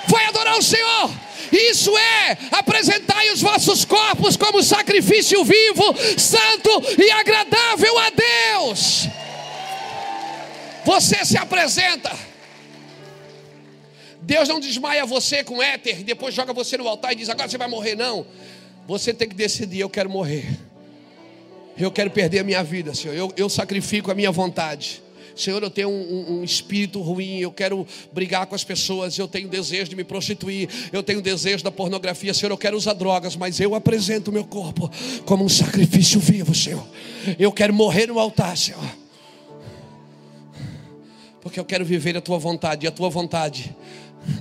Vai adorar o Senhor. Isso é apresentai os vossos corpos como sacrifício vivo, santo e agradável a Deus. Você se apresenta. Deus não desmaia você com éter, depois joga você no altar e diz: agora você vai morrer. Não. Você tem que decidir: eu quero morrer. Eu quero perder a minha vida, Senhor. Eu, eu sacrifico a minha vontade. Senhor, eu tenho um, um, um, espírito ruim, eu quero brigar com as pessoas, eu tenho desejo de me prostituir, eu tenho desejo da pornografia, Senhor, eu quero usar drogas, mas eu apresento o meu corpo como um sacrifício vivo, Senhor. Eu quero morrer no altar, Senhor. Porque eu quero viver a tua vontade, e a tua vontade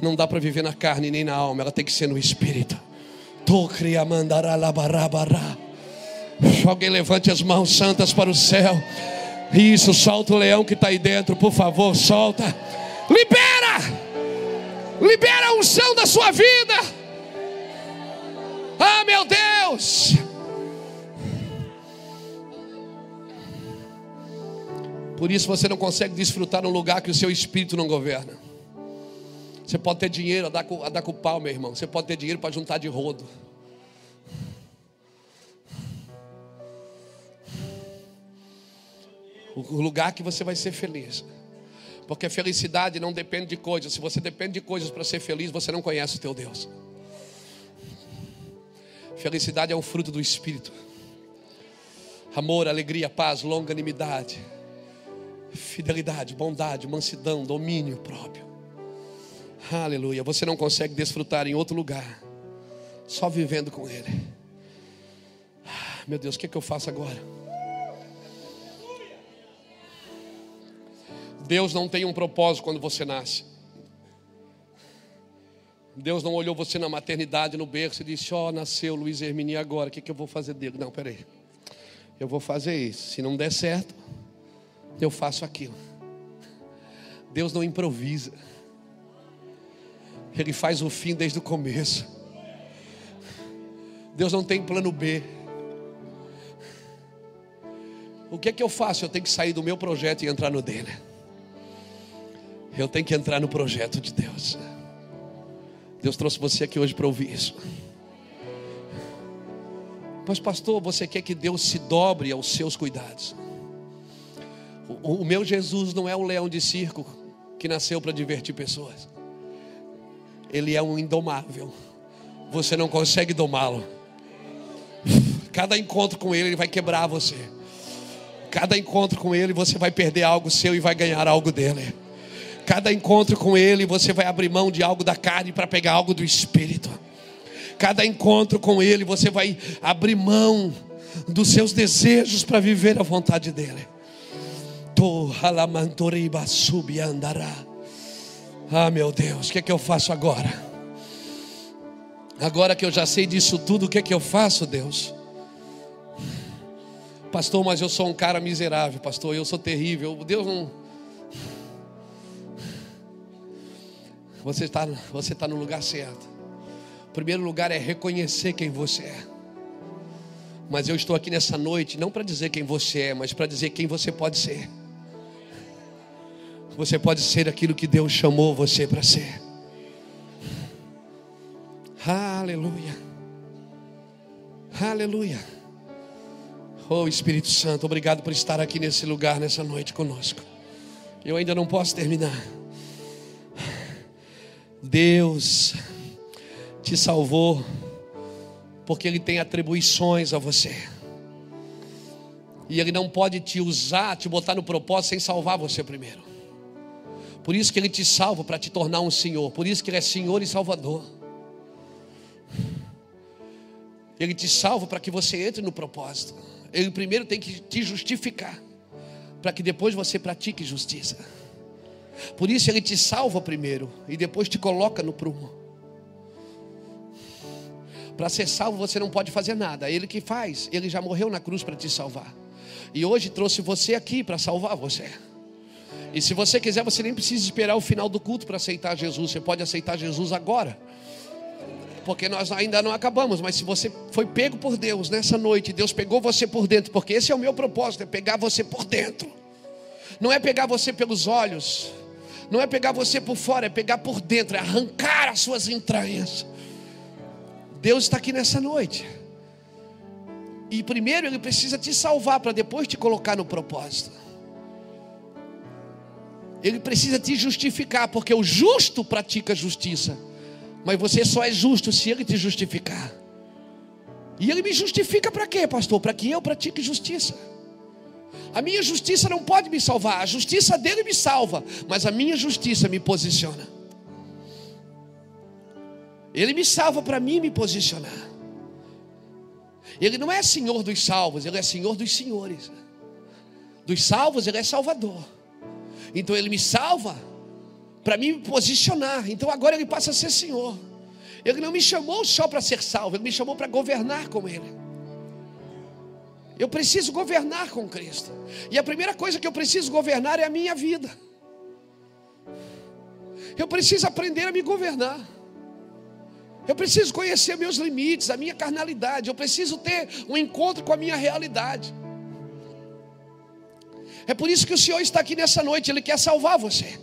não dá para viver na carne nem na alma, ela tem que ser no espírito. Alguém levante as mãos santas para o céu. Isso, solta o leão que está aí dentro, por favor, solta. Libera! Libera a unção da sua vida. Ah, meu Deus! Por isso você não consegue desfrutar um lugar que o seu espírito não governa. Você pode ter dinheiro a dar, a dar com o pau, meu irmão. Você pode ter dinheiro para juntar de rodo. O lugar que você vai ser feliz. Porque felicidade não depende de coisas. Se você depende de coisas para ser feliz, você não conhece o teu Deus. Felicidade é um fruto do Espírito. Amor, alegria, paz, longanimidade, fidelidade, bondade, mansidão, domínio próprio. Aleluia. Você não consegue desfrutar em outro lugar, só vivendo com Ele. Ah, meu Deus, o que, é que eu faço agora? Deus não tem um propósito quando você nasce. Deus não olhou você na maternidade, no berço e disse: Ó, oh, nasceu Luiz Hermini agora, o que, que eu vou fazer dele? Não, peraí. Eu vou fazer isso. Se não der certo, eu faço aquilo. Deus não improvisa. Ele faz o fim desde o começo. Deus não tem plano B. O que é que eu faço? Eu tenho que sair do meu projeto e entrar no dele. Eu tenho que entrar no projeto de Deus. Deus trouxe você aqui hoje para ouvir isso. Mas, pastor, você quer que Deus se dobre aos seus cuidados? O, o meu Jesus não é um leão de circo que nasceu para divertir pessoas. Ele é um indomável. Você não consegue domá-lo. Cada encontro com ele, ele vai quebrar você. Cada encontro com ele, você vai perder algo seu e vai ganhar algo dele. Cada encontro com ele, você vai abrir mão de algo da carne para pegar algo do espírito. cada encontro com Ele, você vai abrir mão dos seus desejos para viver a vontade dEle. Ah, meu Deus, o que é que eu faço agora? Agora que eu já sei disso tudo, o que é que eu faço, Deus? Pastor, mas eu sou um cara miserável, pastor, eu sou terrível. Deus não. Você está você tá no lugar certo. O primeiro lugar é reconhecer quem você é. Mas eu estou aqui nessa noite não para dizer quem você é, mas para dizer quem você pode ser. Você pode ser aquilo que Deus chamou você para ser. Aleluia. Aleluia. Oh Espírito Santo, obrigado por estar aqui nesse lugar, nessa noite conosco. Eu ainda não posso terminar. Deus te salvou porque Ele tem atribuições a você. E Ele não pode te usar, te botar no propósito sem salvar você primeiro. Por isso que Ele te salva para te tornar um Senhor. Por isso que Ele é Senhor e Salvador. Ele te salva para que você entre no propósito. Ele primeiro tem que te justificar, para que depois você pratique justiça. Por isso ele te salva primeiro e depois te coloca no prumo. Para ser salvo você não pode fazer nada, ele que faz, ele já morreu na cruz para te salvar. E hoje trouxe você aqui para salvar você. E se você quiser, você nem precisa esperar o final do culto para aceitar Jesus, você pode aceitar Jesus agora. Porque nós ainda não acabamos, mas se você foi pego por Deus nessa noite, Deus pegou você por dentro, porque esse é o meu propósito, é pegar você por dentro. Não é pegar você pelos olhos, não é pegar você por fora, é pegar por dentro, é arrancar as suas entranhas. Deus está aqui nessa noite. E primeiro Ele precisa te salvar para depois te colocar no propósito. Ele precisa te justificar, porque o justo pratica justiça. Mas você só é justo se Ele te justificar. E Ele me justifica para quê, pastor? Para que eu pratique justiça. A minha justiça não pode me salvar, a justiça dele me salva, mas a minha justiça me posiciona. Ele me salva para mim me posicionar. Ele não é senhor dos salvos, ele é senhor dos senhores. Dos salvos, ele é salvador. Então ele me salva para mim me posicionar. Então agora ele passa a ser senhor. Ele não me chamou só para ser salvo, ele me chamou para governar com ele. Eu preciso governar com Cristo. E a primeira coisa que eu preciso governar é a minha vida. Eu preciso aprender a me governar. Eu preciso conhecer meus limites, a minha carnalidade. Eu preciso ter um encontro com a minha realidade. É por isso que o Senhor está aqui nessa noite. Ele quer salvar você.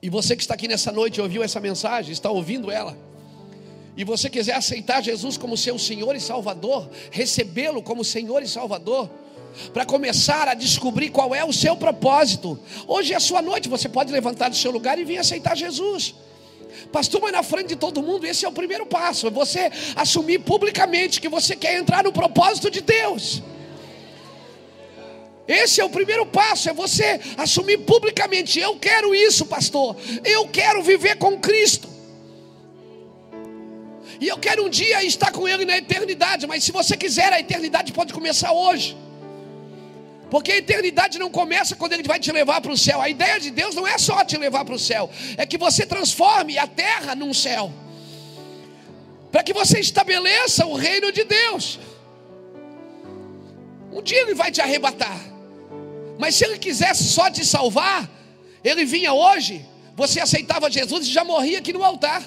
E você que está aqui nessa noite ouviu essa mensagem, está ouvindo ela e você quiser aceitar Jesus como seu Senhor e Salvador, recebê-lo como Senhor e Salvador, para começar a descobrir qual é o seu propósito. Hoje é a sua noite, você pode levantar do seu lugar e vir aceitar Jesus. Pastor, mas na frente de todo mundo, esse é o primeiro passo. É você assumir publicamente que você quer entrar no propósito de Deus. Esse é o primeiro passo, é você assumir publicamente: eu quero isso, pastor. Eu quero viver com Cristo. E eu quero um dia estar com Ele na eternidade. Mas se você quiser, a eternidade pode começar hoje. Porque a eternidade não começa quando Ele vai te levar para o céu. A ideia de Deus não é só te levar para o céu, é que você transforme a terra num céu. Para que você estabeleça o reino de Deus. Um dia Ele vai te arrebatar. Mas se Ele quisesse só te salvar, Ele vinha hoje, você aceitava Jesus e já morria aqui no altar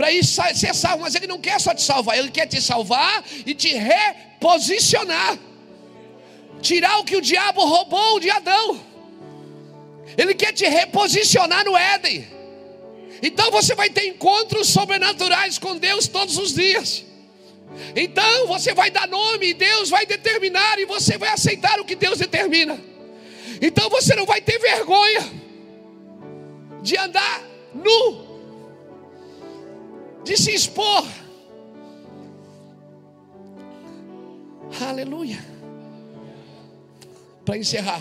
para ir ser salvo, mas Ele não quer só te salvar, Ele quer te salvar e te reposicionar, tirar o que o diabo roubou de Adão. Ele quer te reposicionar no Éden. Então você vai ter encontros sobrenaturais com Deus todos os dias. Então você vai dar nome e Deus vai determinar e você vai aceitar o que Deus determina. Então você não vai ter vergonha de andar nu de se expor. Aleluia. Para encerrar,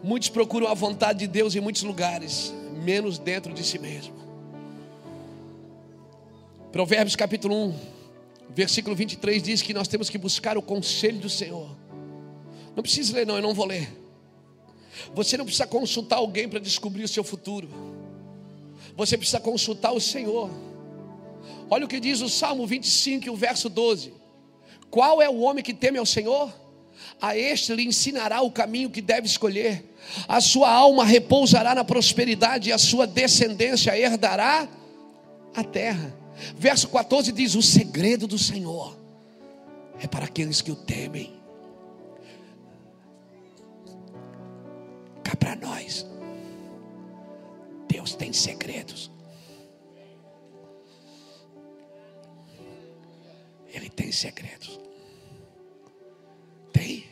Muitos procuram a vontade de Deus em muitos lugares, menos dentro de si mesmo. Provérbios capítulo 1, versículo 23 diz que nós temos que buscar o conselho do Senhor. Não precisa ler, não, eu não vou ler. Você não precisa consultar alguém para descobrir o seu futuro. Você precisa consultar o Senhor. Olha o que diz o Salmo 25, o verso 12. Qual é o homem que teme ao Senhor? A este lhe ensinará o caminho que deve escolher. A sua alma repousará na prosperidade e a sua descendência herdará a terra. Verso 14 diz: O segredo do Senhor é para aqueles que o temem. Cá para nós, Deus tem segredos. Ele tem segredos. Tem.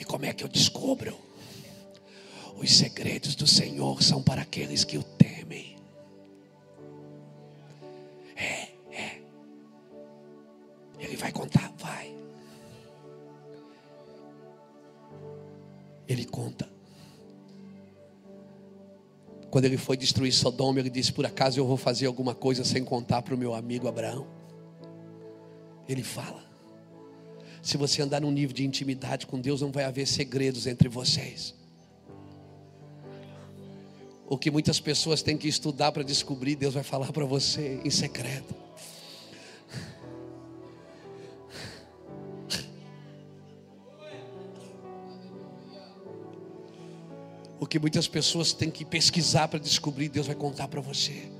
E como é que eu descubro? Os segredos do Senhor são para aqueles que o temem. É, é. Ele vai contar, vai. Ele conta. Quando ele foi destruir Sodoma, ele disse: Por acaso eu vou fazer alguma coisa sem contar para o meu amigo Abraão? Ele fala. Se você andar num nível de intimidade com Deus, não vai haver segredos entre vocês. O que muitas pessoas têm que estudar para descobrir, Deus vai falar para você em secreto. O que muitas pessoas têm que pesquisar para descobrir, Deus vai contar para você.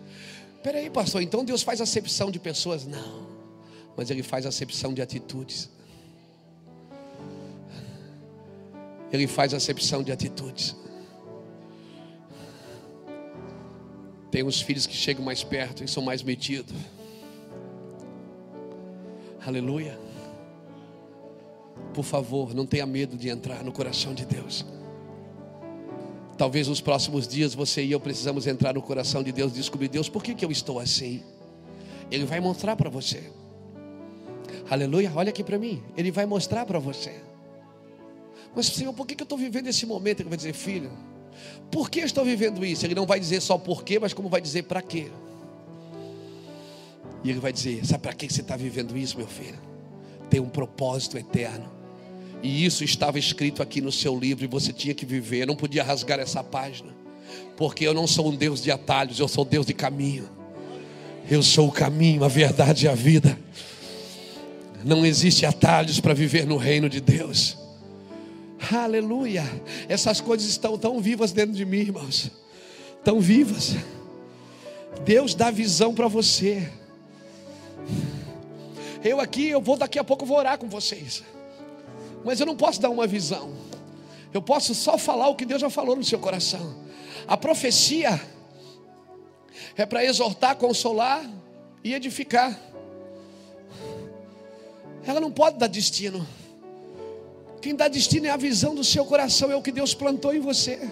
Peraí, pastor, então Deus faz acepção de pessoas? Não, mas Ele faz acepção de atitudes. Ele faz acepção de atitudes. Tem uns filhos que chegam mais perto e são mais metidos. Aleluia. Por favor, não tenha medo de entrar no coração de Deus. Talvez nos próximos dias você e eu precisamos entrar no coração de Deus e descobrir, Deus, por que, que eu estou assim? Ele vai mostrar para você. Aleluia, olha aqui para mim. Ele vai mostrar para você. Mas Senhor, por que, que eu estou vivendo esse momento? Ele vai dizer, filho, por que eu estou vivendo isso? Ele não vai dizer só por quê, mas como vai dizer para quê. E ele vai dizer, sabe para que você está vivendo isso, meu filho? Tem um propósito eterno. E isso estava escrito aqui no seu livro e você tinha que viver. Eu não podia rasgar essa página. Porque eu não sou um Deus de atalhos, eu sou Deus de caminho. Eu sou o caminho, a verdade e a vida. Não existe atalhos para viver no reino de Deus. Aleluia. Essas coisas estão tão vivas dentro de mim, irmãos. Tão vivas. Deus dá visão para você. Eu aqui, eu vou daqui a pouco vou orar com vocês. Mas eu não posso dar uma visão. Eu posso só falar o que Deus já falou no seu coração. A profecia é para exortar, consolar e edificar. Ela não pode dar destino. Quem dá destino é a visão do seu coração, é o que Deus plantou em você.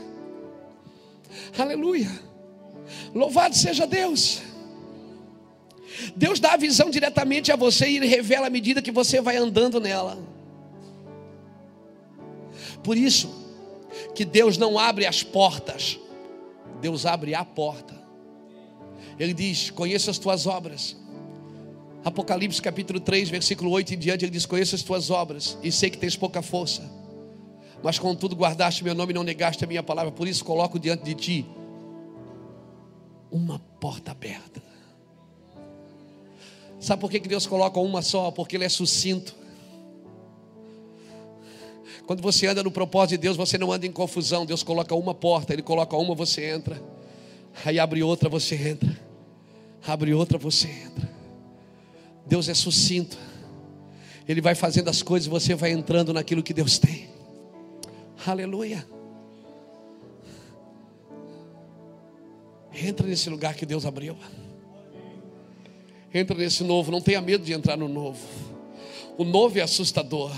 Aleluia. Louvado seja Deus. Deus dá a visão diretamente a você e Ele revela à medida que você vai andando nela. Por isso que Deus não abre as portas, Deus abre a porta. Ele diz: Conheça as tuas obras. Apocalipse capítulo 3, versículo 8 em diante, ele diz: Conheço as tuas obras e sei que tens pouca força, mas contudo guardaste meu nome e não negaste a minha palavra, por isso coloco diante de ti uma porta aberta. Sabe por que Deus coloca uma só? Porque Ele é sucinto. Quando você anda no propósito de Deus, você não anda em confusão. Deus coloca uma porta, Ele coloca uma, você entra. Aí abre outra, você entra. Abre outra, você entra. Deus é sucinto. Ele vai fazendo as coisas e você vai entrando naquilo que Deus tem. Aleluia. Entra nesse lugar que Deus abriu. Entra nesse novo. Não tenha medo de entrar no novo. O novo é assustador.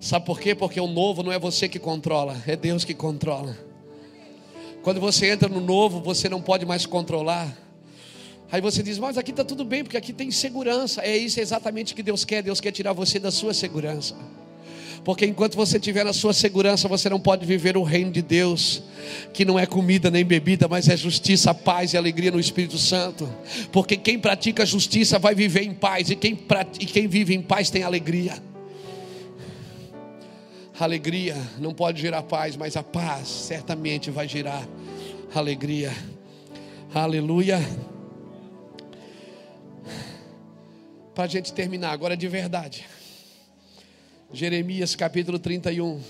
Sabe por quê? Porque o novo não é você que controla, é Deus que controla. Quando você entra no novo, você não pode mais controlar. Aí você diz, mas aqui está tudo bem, porque aqui tem segurança. É isso exatamente que Deus quer. Deus quer tirar você da sua segurança. Porque enquanto você estiver na sua segurança, você não pode viver o reino de Deus, que não é comida nem bebida, mas é justiça, paz e alegria no Espírito Santo. Porque quem pratica justiça vai viver em paz, e quem, e quem vive em paz tem alegria. Alegria não pode gerar paz, mas a paz certamente vai gerar alegria. Aleluia. Para a gente terminar agora de verdade. Jeremias capítulo 31.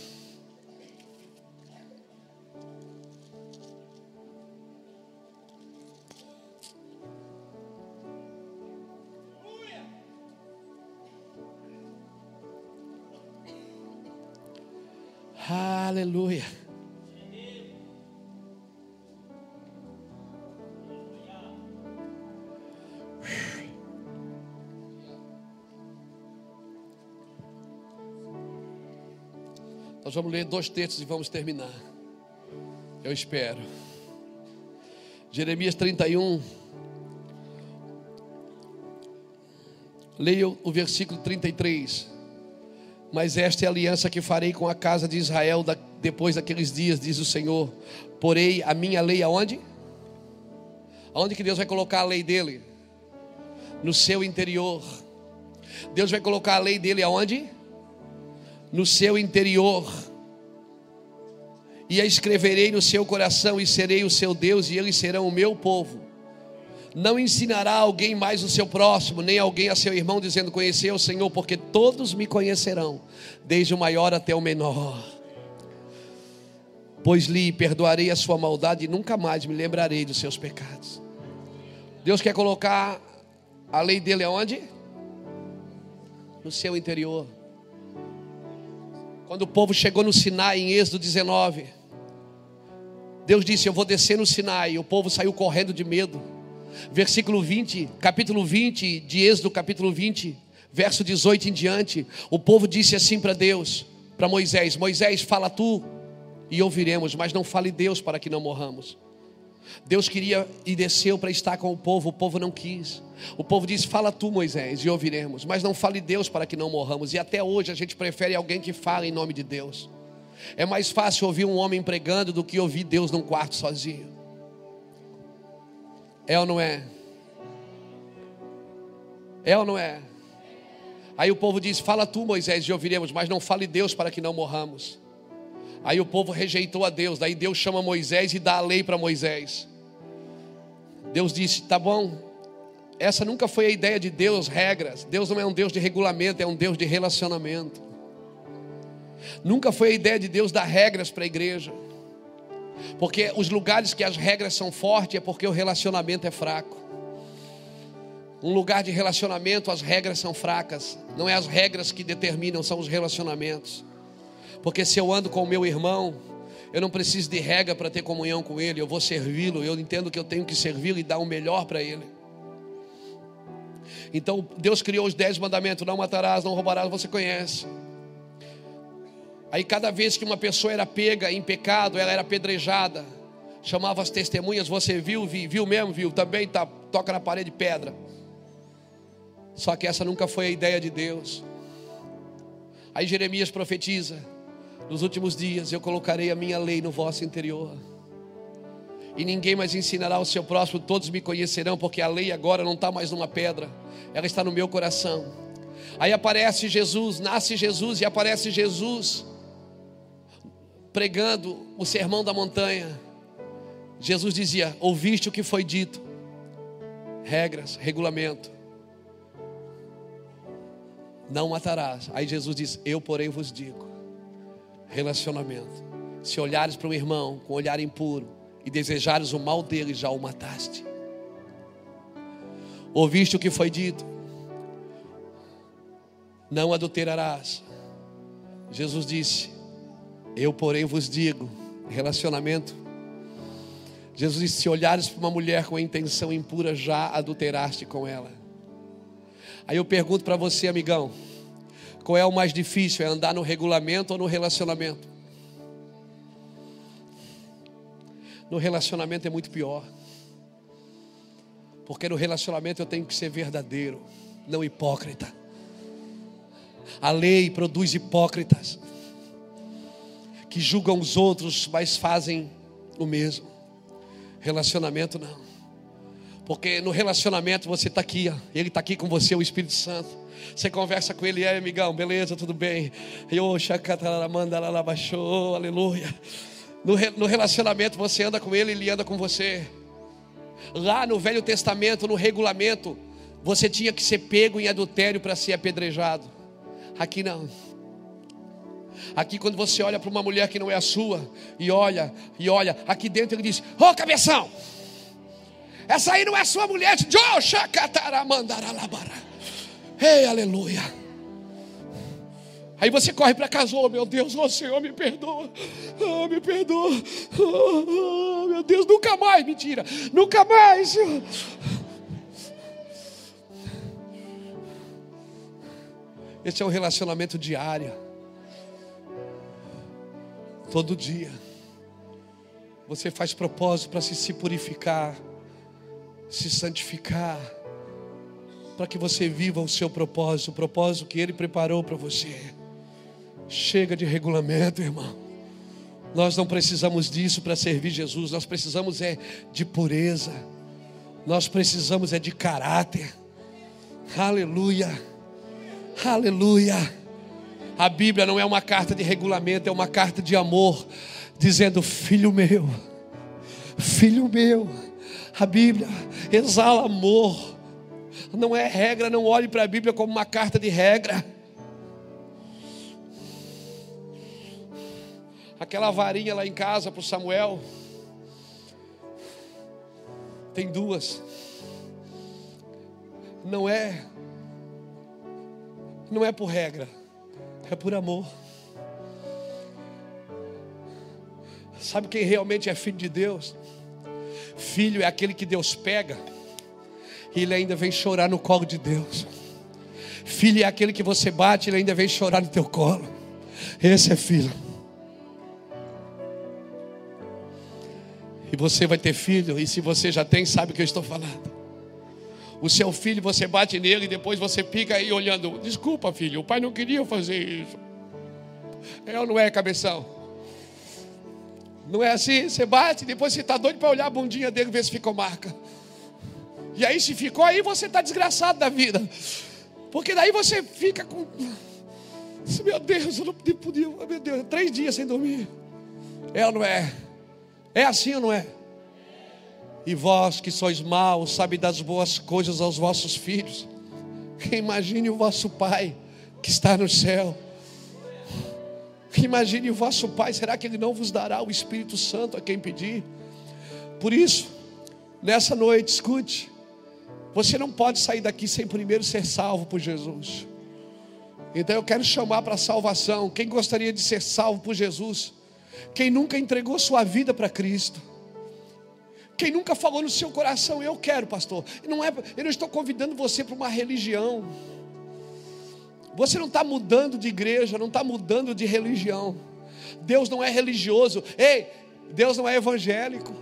Aleluia. Nós vamos ler dois textos e vamos terminar. Eu espero. Jeremias 31. Leia o versículo 33. Mas esta é a aliança que farei com a casa de Israel depois daqueles dias, diz o Senhor. Porei a minha lei aonde? Aonde que Deus vai colocar a lei dele? No seu interior. Deus vai colocar a lei dele aonde? No seu interior, e a escreverei no seu coração, e serei o seu Deus, e eles serão o meu povo. Não ensinará alguém mais o seu próximo, nem alguém a seu irmão, dizendo: Conhecer o Senhor, porque todos me conhecerão, desde o maior até o menor. Pois lhe perdoarei a sua maldade e nunca mais me lembrarei dos seus pecados. Deus quer colocar a lei dele aonde? No seu interior. Quando o povo chegou no Sinai, em Êxodo 19, Deus disse: Eu vou descer no Sinai. O povo saiu correndo de medo. Versículo 20, capítulo 20 de Êxodo, capítulo 20, verso 18 em diante. O povo disse assim para Deus, para Moisés: Moisés, fala tu e ouviremos, mas não fale Deus para que não morramos. Deus queria e desceu para estar com o povo, o povo não quis. O povo disse: Fala tu, Moisés, e ouviremos, mas não fale Deus para que não morramos. E até hoje a gente prefere alguém que fale em nome de Deus. É mais fácil ouvir um homem pregando do que ouvir Deus num quarto sozinho. É ou não é? É ou não é? Aí o povo diz: Fala tu, Moisés, e ouviremos, mas não fale Deus para que não morramos. Aí o povo rejeitou a Deus. Daí Deus chama Moisés e dá a lei para Moisés. Deus disse: Tá bom. Essa nunca foi a ideia de Deus, regras. Deus não é um Deus de regulamento, é um Deus de relacionamento. Nunca foi a ideia de Deus dar regras para a igreja. Porque os lugares que as regras são fortes é porque o relacionamento é fraco. Um lugar de relacionamento, as regras são fracas. Não é as regras que determinam, são os relacionamentos. Porque se eu ando com o meu irmão, eu não preciso de regra para ter comunhão com ele, eu vou servi-lo, eu entendo que eu tenho que servi-lo e dar o melhor para ele. Então Deus criou os dez mandamentos: não matarás, não roubarás, você conhece. Aí cada vez que uma pessoa era pega em pecado, ela era apedrejada. Chamava as testemunhas, você viu, viu, viu mesmo, viu, também tá, toca na parede pedra. Só que essa nunca foi a ideia de Deus. Aí Jeremias profetiza: nos últimos dias eu colocarei a minha lei no vosso interior. E ninguém mais ensinará ao seu próximo, todos me conhecerão, porque a lei agora não está mais numa pedra, ela está no meu coração. Aí aparece Jesus, nasce Jesus e aparece Jesus pregando o sermão da montanha. Jesus dizia: Ouviste o que foi dito, regras, regulamento. Não matarás. Aí Jesus diz: Eu, porém, vos digo relacionamento. Se olhares para um irmão com um olhar impuro e desejares o mal dele, já o mataste. Ouviste o que foi dito? Não adulterarás. Jesus disse: Eu, porém, vos digo: relacionamento. Jesus disse: Se olhares para uma mulher com intenção impura, já adulteraste com ela. Aí eu pergunto para você, amigão. Qual é o mais difícil? É andar no regulamento ou no relacionamento? No relacionamento é muito pior. Porque no relacionamento eu tenho que ser verdadeiro, não hipócrita. A lei produz hipócritas. que julgam os outros, mas fazem o mesmo. Relacionamento não. Porque no relacionamento você está aqui, ele está aqui com você, o Espírito Santo. Você conversa com ele, é amigão, beleza, tudo bem? Aleluia. No, relacionamento você anda com ele, ele anda com você. Lá no Velho Testamento, no regulamento, você tinha que ser pego em adultério para ser apedrejado. Aqui não. Aqui quando você olha para uma mulher que não é a sua e olha e olha, aqui dentro ele diz: "Ô oh, cabeção, essa aí não é sua mulher". Ei, aleluia. Aí você corre para casa, oh meu Deus, oh Senhor, me perdoa, oh, me perdoa, oh, oh, meu Deus, nunca mais, mentira, nunca mais, Senhor. Esse é um relacionamento diário. Todo dia. Você faz propósito para se, se purificar, se santificar, para que você viva o seu propósito, o propósito que Ele preparou para você. Chega de regulamento, irmão. Nós não precisamos disso para servir Jesus, nós precisamos é de pureza, nós precisamos é de caráter. Aleluia. Aleluia. A Bíblia não é uma carta de regulamento, é uma carta de amor, dizendo: Filho meu, filho meu. A Bíblia exala amor, não é regra, não olhe para a Bíblia como uma carta de regra. Aquela varinha lá em casa para o Samuel, tem duas, não é não é por regra, é por amor. Sabe quem realmente é filho de Deus? Filho é aquele que Deus pega e ele ainda vem chorar no colo de Deus. Filho é aquele que você bate ele ainda vem chorar no teu colo. Esse é filho. E você vai ter filho, e se você já tem, sabe o que eu estou falando. O seu filho, você bate nele e depois você fica aí olhando. Desculpa, filho, o pai não queria fazer isso. É ou não é, cabeção? Não é assim? Você bate, depois você está doido para olhar a bundinha dele e ver se ficou marca. E aí, se ficou aí, você está desgraçado da vida. Porque daí você fica com. Meu Deus, eu não podia. Meu Deus, três dias sem dormir. É ou não é? É assim ou não é? E vós que sois maus, sabe das boas coisas aos vossos filhos. Imagine o vosso Pai que está no céu. Imagine o vosso Pai, será que Ele não vos dará o Espírito Santo a quem pedir? Por isso, nessa noite, escute, você não pode sair daqui sem primeiro ser salvo por Jesus. Então eu quero chamar para a salvação. Quem gostaria de ser salvo por Jesus? Quem nunca entregou sua vida para Cristo? Quem nunca falou no seu coração, eu quero, pastor. Não é, eu não estou convidando você para uma religião. Você não está mudando de igreja, não está mudando de religião. Deus não é religioso. Ei, Deus não é evangélico.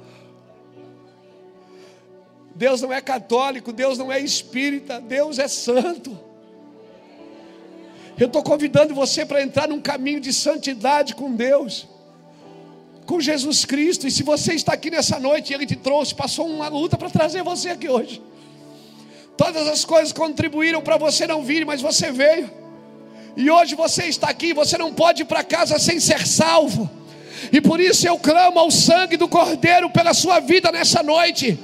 Deus não é católico, Deus não é espírita, Deus é santo. Eu estou convidando você para entrar num caminho de santidade com Deus com Jesus Cristo. E se você está aqui nessa noite, Ele te trouxe, passou uma luta para trazer você aqui hoje. Todas as coisas contribuíram para você não vir, mas você veio. E hoje você está aqui, você não pode ir para casa sem ser salvo. E por isso eu clamo ao sangue do Cordeiro pela sua vida nessa noite.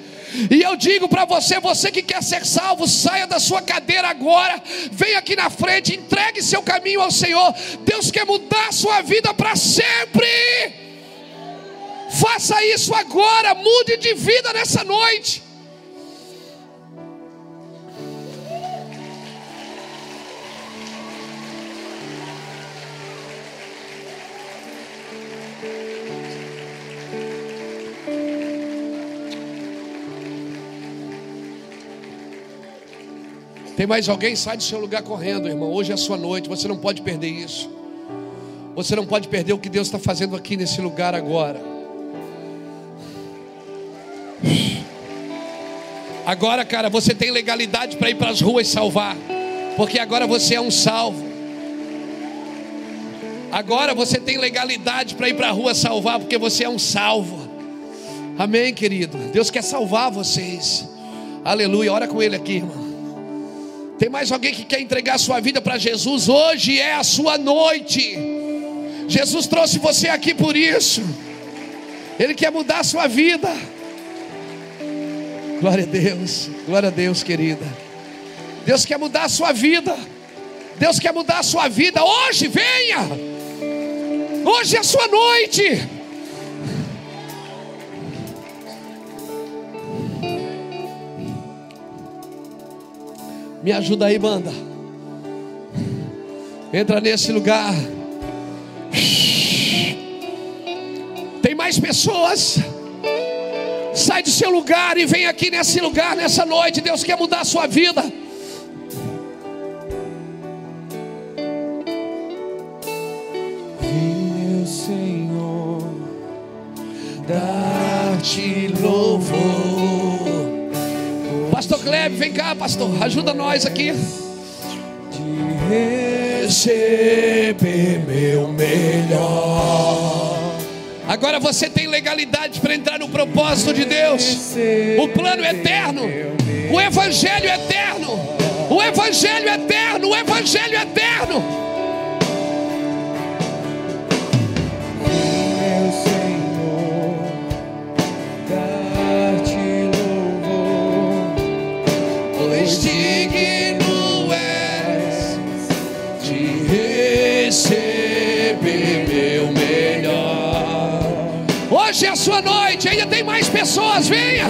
E eu digo para você, você que quer ser salvo, saia da sua cadeira agora, venha aqui na frente, entregue seu caminho ao Senhor. Deus quer mudar a sua vida para sempre. Faça isso agora, mude de vida nessa noite. Tem mais alguém? Sai do seu lugar correndo, irmão. Hoje é a sua noite, você não pode perder isso. Você não pode perder o que Deus está fazendo aqui nesse lugar agora. Agora, cara, você tem legalidade para ir para as ruas salvar, porque agora você é um salvo. Agora você tem legalidade para ir para a rua salvar, porque você é um salvo. Amém, querido? Deus quer salvar vocês. Aleluia. Ora com ele aqui, irmão. Tem mais alguém que quer entregar sua vida para Jesus? Hoje é a sua noite. Jesus trouxe você aqui por isso. Ele quer mudar a sua vida. Glória a Deus, glória a Deus, querida. Deus quer mudar a sua vida. Deus quer mudar a sua vida. Hoje, venha. Hoje é a sua noite. Me ajuda aí, banda. Entra nesse lugar. Tem mais pessoas. Sai do seu lugar e vem aqui nesse lugar, nessa noite. Deus quer mudar a sua vida. Meu Senhor, Dar-te louvor. Kleb, vem cá, pastor. Ajuda nós aqui. de receber meu melhor. Agora você tem legalidade para entrar no propósito de Deus. O plano eterno, o evangelho eterno, o evangelho eterno, o evangelho eterno. Hoje é a sua noite, ainda tem mais pessoas, venha.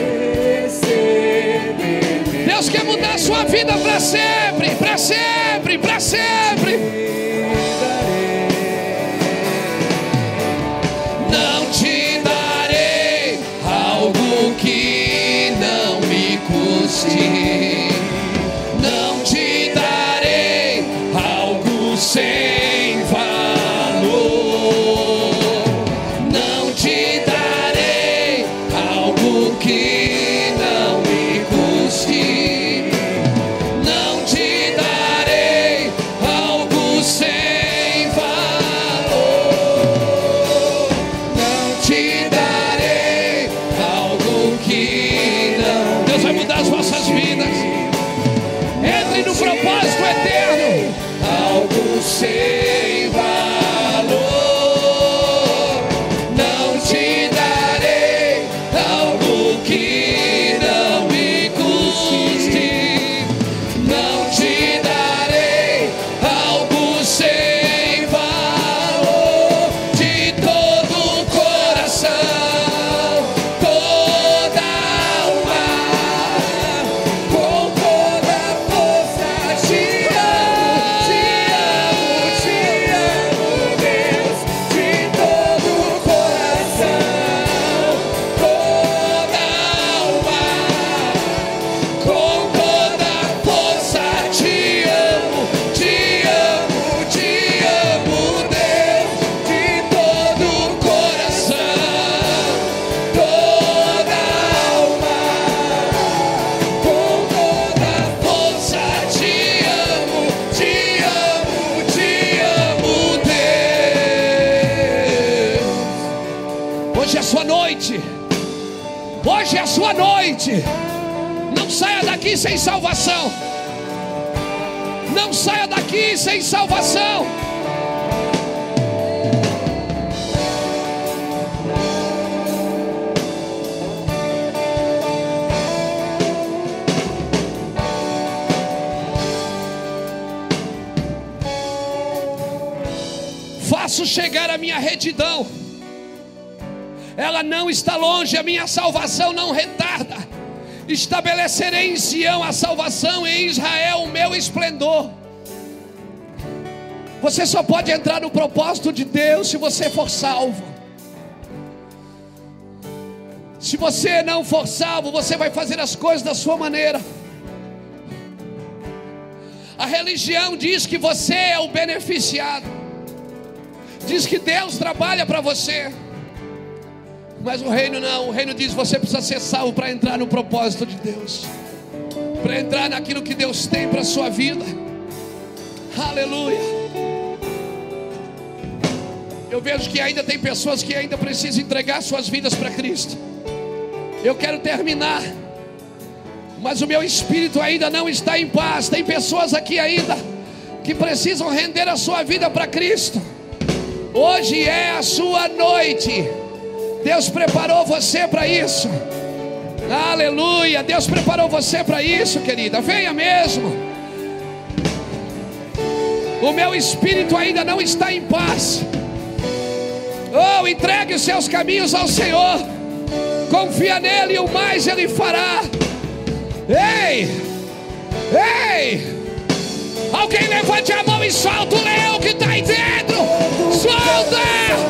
Deus quer mudar a sua vida para sempre, para sempre, para sempre. Daqui sem salvação. Não saia daqui sem salvação. Faço chegar a minha retidão. Ela não está longe, a minha salvação não. Estabelecerei em Sião a salvação, e em Israel o meu esplendor. Você só pode entrar no propósito de Deus se você for salvo. Se você não for salvo, você vai fazer as coisas da sua maneira. A religião diz que você é o beneficiado, diz que Deus trabalha para você. Mas o reino não, o reino diz: você precisa ser salvo para entrar no propósito de Deus, para entrar naquilo que Deus tem para a sua vida. Aleluia. Eu vejo que ainda tem pessoas que ainda precisam entregar suas vidas para Cristo. Eu quero terminar, mas o meu espírito ainda não está em paz. Tem pessoas aqui ainda que precisam render a sua vida para Cristo. Hoje é a sua noite. Deus preparou você para isso. Aleluia. Deus preparou você para isso, querida. Venha mesmo. O meu espírito ainda não está em paz. Oh, entregue os seus caminhos ao Senhor. Confia nele e o mais ele fará. Ei! Ei! Alguém levante a mão e solta o leão que está aí dentro. Solta!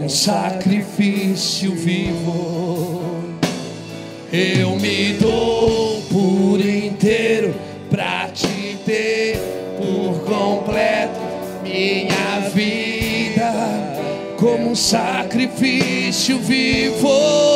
Um sacrifício vivo. Eu me dou por inteiro pra te ter por completo minha vida como um sacrifício vivo.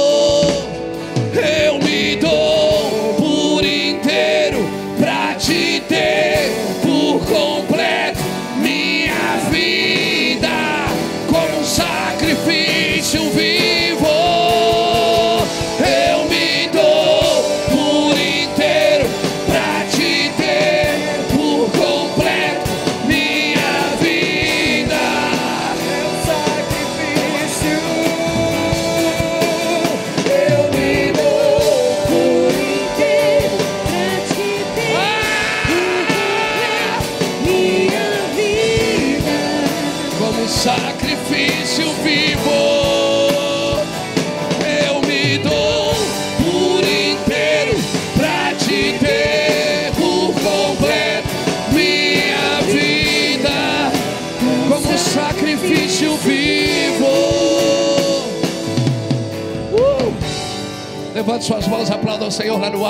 Suas mãos, aplauda o Senhor lá no.